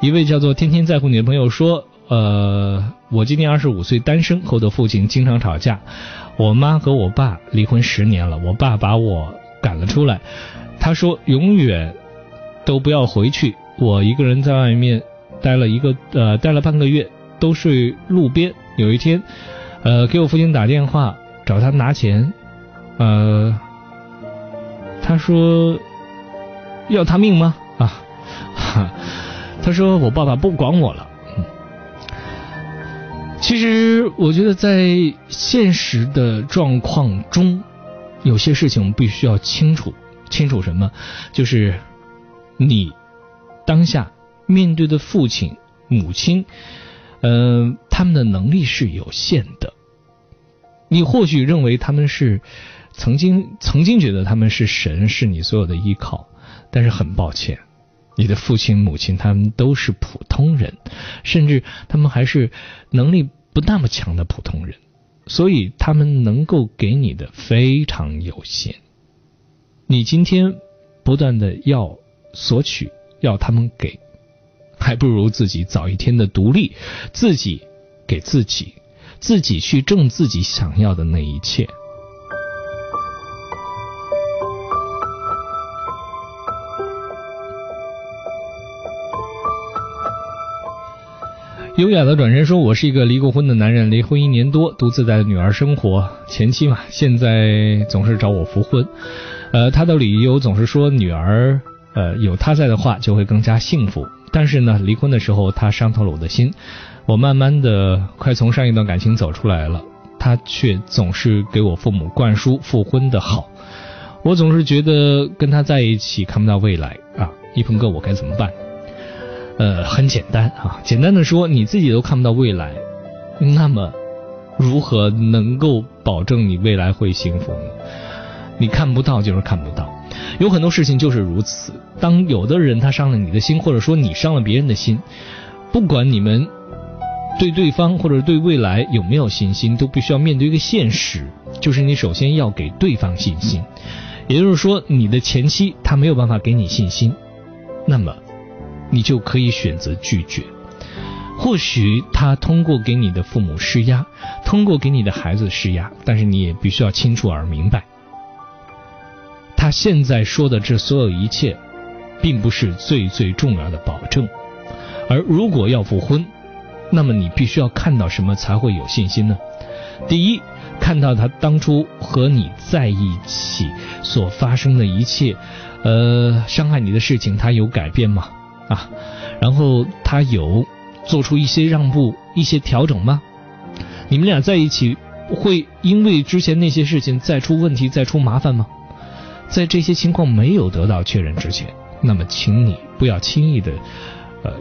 一位叫做天天在乎你的朋友说，呃，我今年二十五岁，单身，和我的父亲经常吵架，我妈和我爸离婚十年了，我爸把我赶了出来，他说永远都不要回去，我一个人在外面待了一个呃待了半个月，都睡路边，有一天，呃，给我父亲打电话找他拿钱，呃。他说要他命吗？啊，他说我爸爸不管我了。其实我觉得在现实的状况中，有些事情我们必须要清楚，清楚什么？就是你当下面对的父亲、母亲，嗯，他们的能力是有限的。你或许认为他们是。曾经曾经觉得他们是神，是你所有的依靠，但是很抱歉，你的父亲母亲他们都是普通人，甚至他们还是能力不那么强的普通人，所以他们能够给你的非常有限。你今天不断的要索取，要他们给，还不如自己早一天的独立，自己给自己，自己去挣自己想要的那一切。优雅的转身说：“我是一个离过婚的男人，离婚一年多，独自带女儿生活。前妻嘛，现在总是找我复婚。呃，他的理由总是说女儿，呃，有他在的话就会更加幸福。但是呢，离婚的时候他伤透了我的心。我慢慢的快从上一段感情走出来了，他却总是给我父母灌输复婚的好。我总是觉得跟他在一起看不到未来啊，一鹏哥，我该怎么办？”呃，很简单啊，简单的说，你自己都看不到未来，那么如何能够保证你未来会幸福呢？你看不到就是看不到，有很多事情就是如此。当有的人他伤了你的心，或者说你伤了别人的心，不管你们对对方或者对未来有没有信心，都必须要面对一个现实，就是你首先要给对方信心。也就是说，你的前妻她没有办法给你信心，那么。你就可以选择拒绝。或许他通过给你的父母施压，通过给你的孩子施压，但是你也必须要清楚而明白，他现在说的这所有一切，并不是最最重要的保证。而如果要复婚，那么你必须要看到什么才会有信心呢？第一，看到他当初和你在一起所发生的一切，呃，伤害你的事情，他有改变吗？啊，然后他有做出一些让步、一些调整吗？你们俩在一起会因为之前那些事情再出问题、再出麻烦吗？在这些情况没有得到确认之前，那么请你不要轻易的呃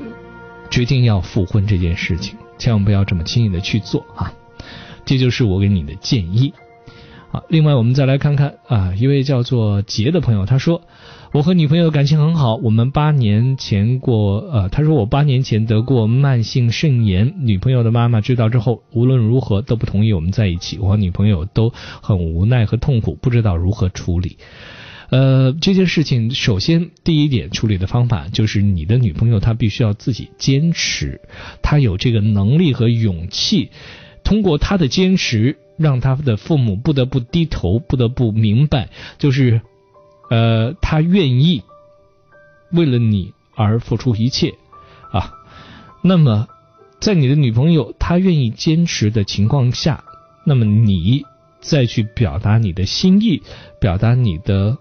决定要复婚这件事情，千万不要这么轻易的去做啊！这就是我给你的建议。好，另外我们再来看看啊，一位叫做杰的朋友，他说。我和女朋友感情很好，我们八年前过，呃，他说我八年前得过慢性肾炎，女朋友的妈妈知道之后，无论如何都不同意我们在一起，我和女朋友都很无奈和痛苦，不知道如何处理。呃，这件事情首先第一点处理的方法就是你的女朋友她必须要自己坚持，她有这个能力和勇气，通过她的坚持，让她的父母不得不低头，不得不明白，就是。呃，他愿意为了你而付出一切啊。那么，在你的女朋友她愿意坚持的情况下，那么你再去表达你的心意，表达你的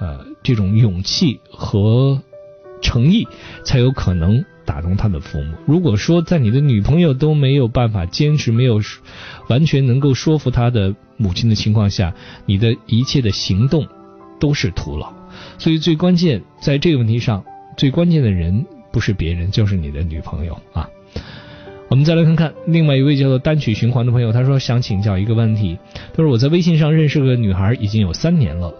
呃这种勇气和诚意，才有可能。打动他的父母。如果说在你的女朋友都没有办法坚持，没有完全能够说服他的母亲的情况下，你的一切的行动都是徒劳。所以最关键在这个问题上，最关键的人不是别人，就是你的女朋友啊。我们再来看看另外一位叫做单曲循环的朋友，他说想请教一个问题，他说我在微信上认识个女孩已经有三年了。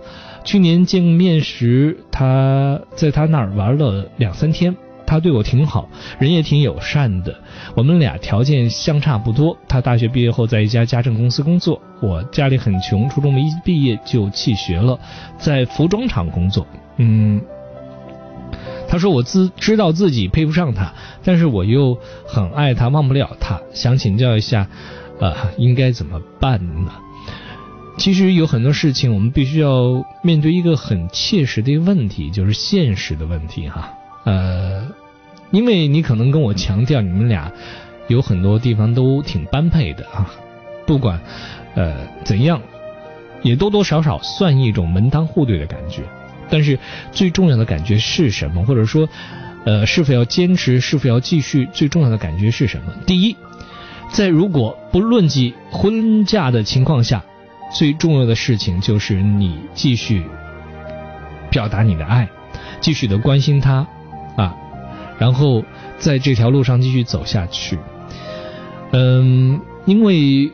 去年见面时，他在他那儿玩了两三天，他对我挺好，人也挺友善的。我们俩条件相差不多，他大学毕业后在一家家政公司工作，我家里很穷，初中没毕业就弃学了，在服装厂工作。嗯，他说我自知道自己配不上他，但是我又很爱他，忘不了他，想请教一下，呃，应该怎么办呢？其实有很多事情，我们必须要面对一个很切实的问题，就是现实的问题哈。呃，因为你可能跟我强调，你们俩有很多地方都挺般配的啊，不管呃怎样，也多多少少算一种门当户对的感觉。但是最重要的感觉是什么？或者说，呃，是否要坚持？是否要继续？最重要的感觉是什么？第一，在如果不论及婚嫁的情况下。最重要的事情就是你继续表达你的爱，继续的关心他啊，然后在这条路上继续走下去。嗯，因为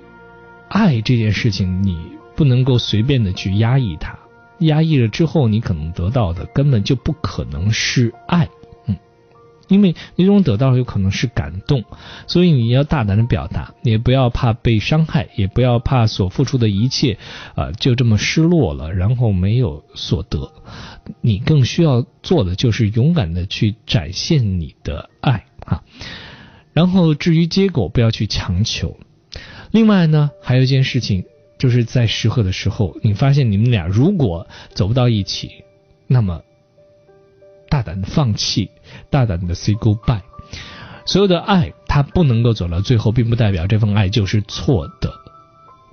爱这件事情，你不能够随便的去压抑它，压抑了之后，你可能得到的根本就不可能是爱。因为那种得到有可能是感动，所以你要大胆的表达，也不要怕被伤害，也不要怕所付出的一切啊就这么失落了，然后没有所得。你更需要做的就是勇敢的去展现你的爱啊。然后至于结果，不要去强求。另外呢，还有一件事情，就是在适合的时候，你发现你们俩如果走不到一起，那么。大胆的放弃，大胆的 say goodbye。所有的爱，它不能够走到最后，并不代表这份爱就是错的，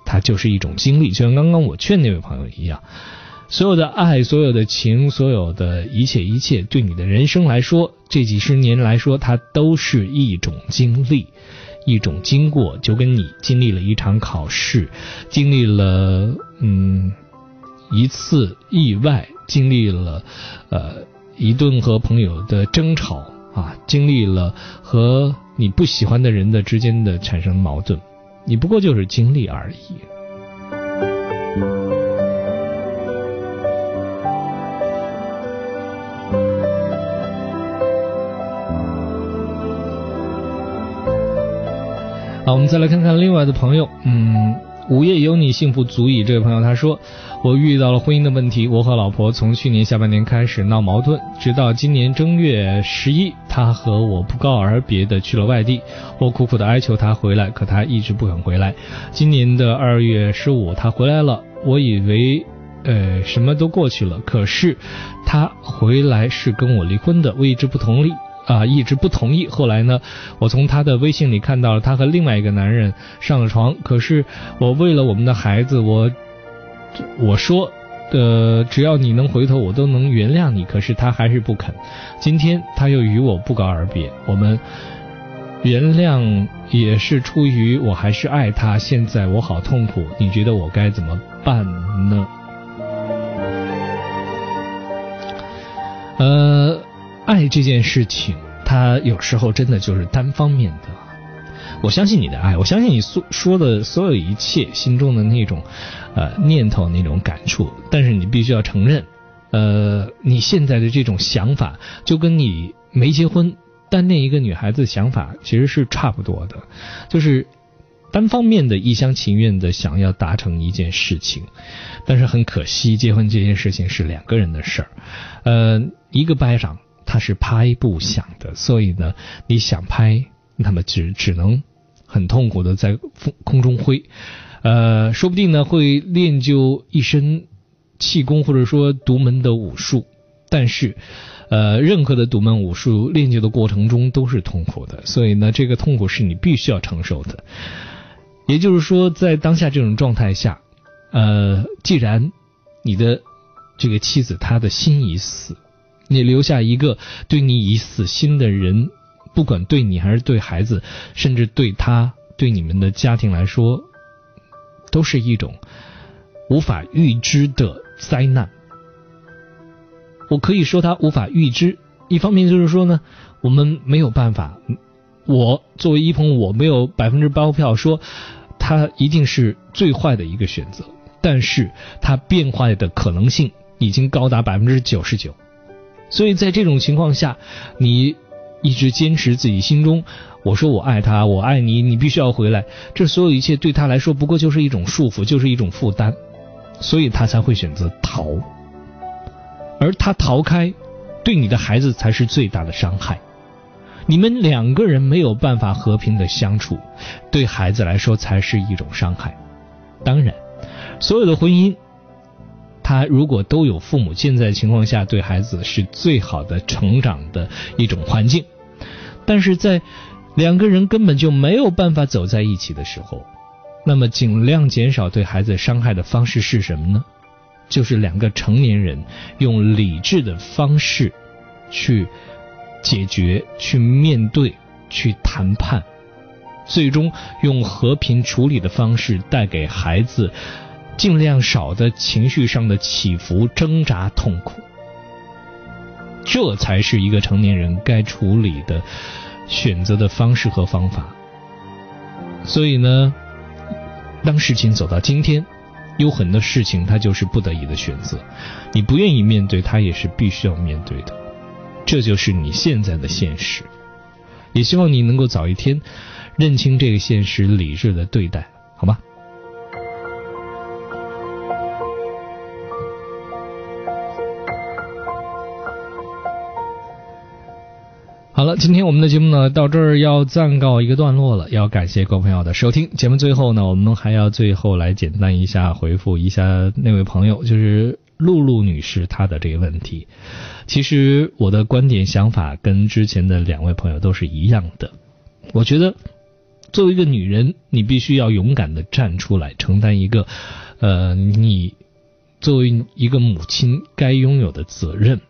它就是一种经历。就像刚刚我劝那位朋友一样，所有的爱，所有的情，所有的一切一切，对你的人生来说，这几十年来说，它都是一种经历，一种经过。就跟你经历了一场考试，经历了嗯一次意外，经历了呃。一顿和朋友的争吵啊，经历了和你不喜欢的人的之间的产生矛盾，你不过就是经历而已。好，我们再来看看另外的朋友，嗯。午夜有你，幸福足矣。这位朋友他说，我遇到了婚姻的问题，我和老婆从去年下半年开始闹矛盾，直到今年正月十一，他和我不告而别的去了外地。我苦苦的哀求他回来，可他一直不肯回来。今年的二月十五，他回来了，我以为呃什么都过去了，可是他回来是跟我离婚的，我一直不同意。啊，一直不同意。后来呢，我从他的微信里看到了他和另外一个男人上了床。可是我为了我们的孩子，我我说，呃，只要你能回头，我都能原谅你。可是他还是不肯。今天他又与我不告而别。我们原谅也是出于我还是爱他。现在我好痛苦，你觉得我该怎么办呢？呃。爱这件事情，它有时候真的就是单方面的。我相信你的爱，我相信你所说的所有一切心中的那种呃念头、那种感触。但是你必须要承认，呃，你现在的这种想法，就跟你没结婚单恋一个女孩子想法其实是差不多的，就是单方面的一厢情愿的想要达成一件事情。但是很可惜，结婚这件事情是两个人的事儿，呃，一个巴掌。他是拍不响的，所以呢，你想拍，那么只只能很痛苦的在空中挥，呃，说不定呢会练就一身气功或者说独门的武术，但是，呃，任何的独门武术练就的过程中都是痛苦的，所以呢，这个痛苦是你必须要承受的。也就是说，在当下这种状态下，呃，既然你的这个妻子她的心已死。你留下一个对你已死心的人，不管对你还是对孩子，甚至对他对你们的家庭来说，都是一种无法预知的灾难。我可以说他无法预知，一方面就是说呢，我们没有办法，我作为一鹏，我没有百分之包票说他一定是最坏的一个选择，但是他变坏的可能性已经高达百分之九十九。所以在这种情况下，你一直坚持自己心中，我说我爱他，我爱你，你必须要回来。这所有一切对他来说不过就是一种束缚，就是一种负担，所以他才会选择逃。而他逃开，对你的孩子才是最大的伤害。你们两个人没有办法和平的相处，对孩子来说才是一种伤害。当然，所有的婚姻。他如果都有父母，现在情况下对孩子是最好的成长的一种环境，但是在两个人根本就没有办法走在一起的时候，那么尽量减少对孩子伤害的方式是什么呢？就是两个成年人用理智的方式去解决、去面对、去谈判，最终用和平处理的方式带给孩子。尽量少的情绪上的起伏、挣扎、痛苦，这才是一个成年人该处理的选择的方式和方法。所以呢，当事情走到今天，有很多事情它就是不得已的选择，你不愿意面对，它也是必须要面对的，这就是你现在的现实。也希望你能够早一天认清这个现实，理智的对待，好吗？今天我们的节目呢到这儿要暂告一个段落了，要感谢各位朋友的收听。节目最后呢，我们还要最后来简单一下回复一下那位朋友，就是露露女士她的这个问题。其实我的观点想法跟之前的两位朋友都是一样的。我觉得作为一个女人，你必须要勇敢的站出来，承担一个呃你作为一个母亲该拥有的责任。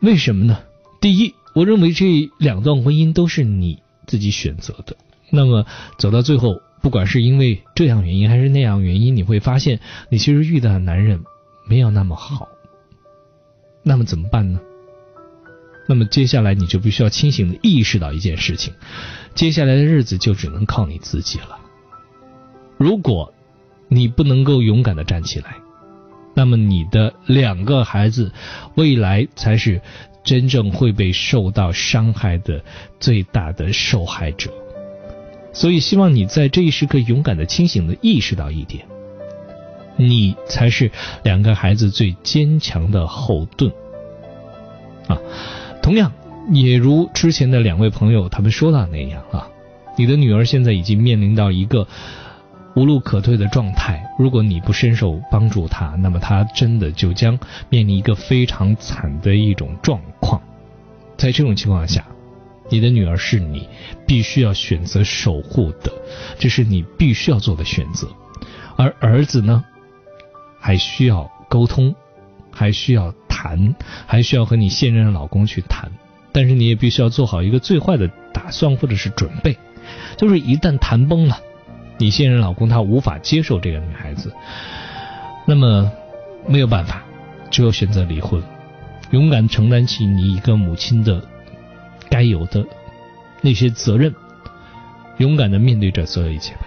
为什么呢？第一。我认为这两段婚姻都是你自己选择的。那么走到最后，不管是因为这样原因还是那样原因，你会发现你其实遇到的男人没有那么好。那么怎么办呢？那么接下来你就必须要清醒的意识到一件事情：接下来的日子就只能靠你自己了。如果你不能够勇敢的站起来，那么你的两个孩子未来才是。真正会被受到伤害的最大的受害者，所以希望你在这一时刻勇敢的、清醒的意识到一点：你才是两个孩子最坚强的后盾。啊，同样也如之前的两位朋友他们说到那样啊，你的女儿现在已经面临到一个。无路可退的状态，如果你不伸手帮助他，那么他真的就将面临一个非常惨的一种状况。在这种情况下，你的女儿是你必须要选择守护的，这是你必须要做的选择。而儿子呢，还需要沟通，还需要谈，还需要和你现任的老公去谈。但是你也必须要做好一个最坏的打算或者是准备，就是一旦谈崩了。你现任老公他无法接受这个女孩子，那么没有办法，只有选择离婚，勇敢承担起你一个母亲的该有的那些责任，勇敢的面对着所有一切吧。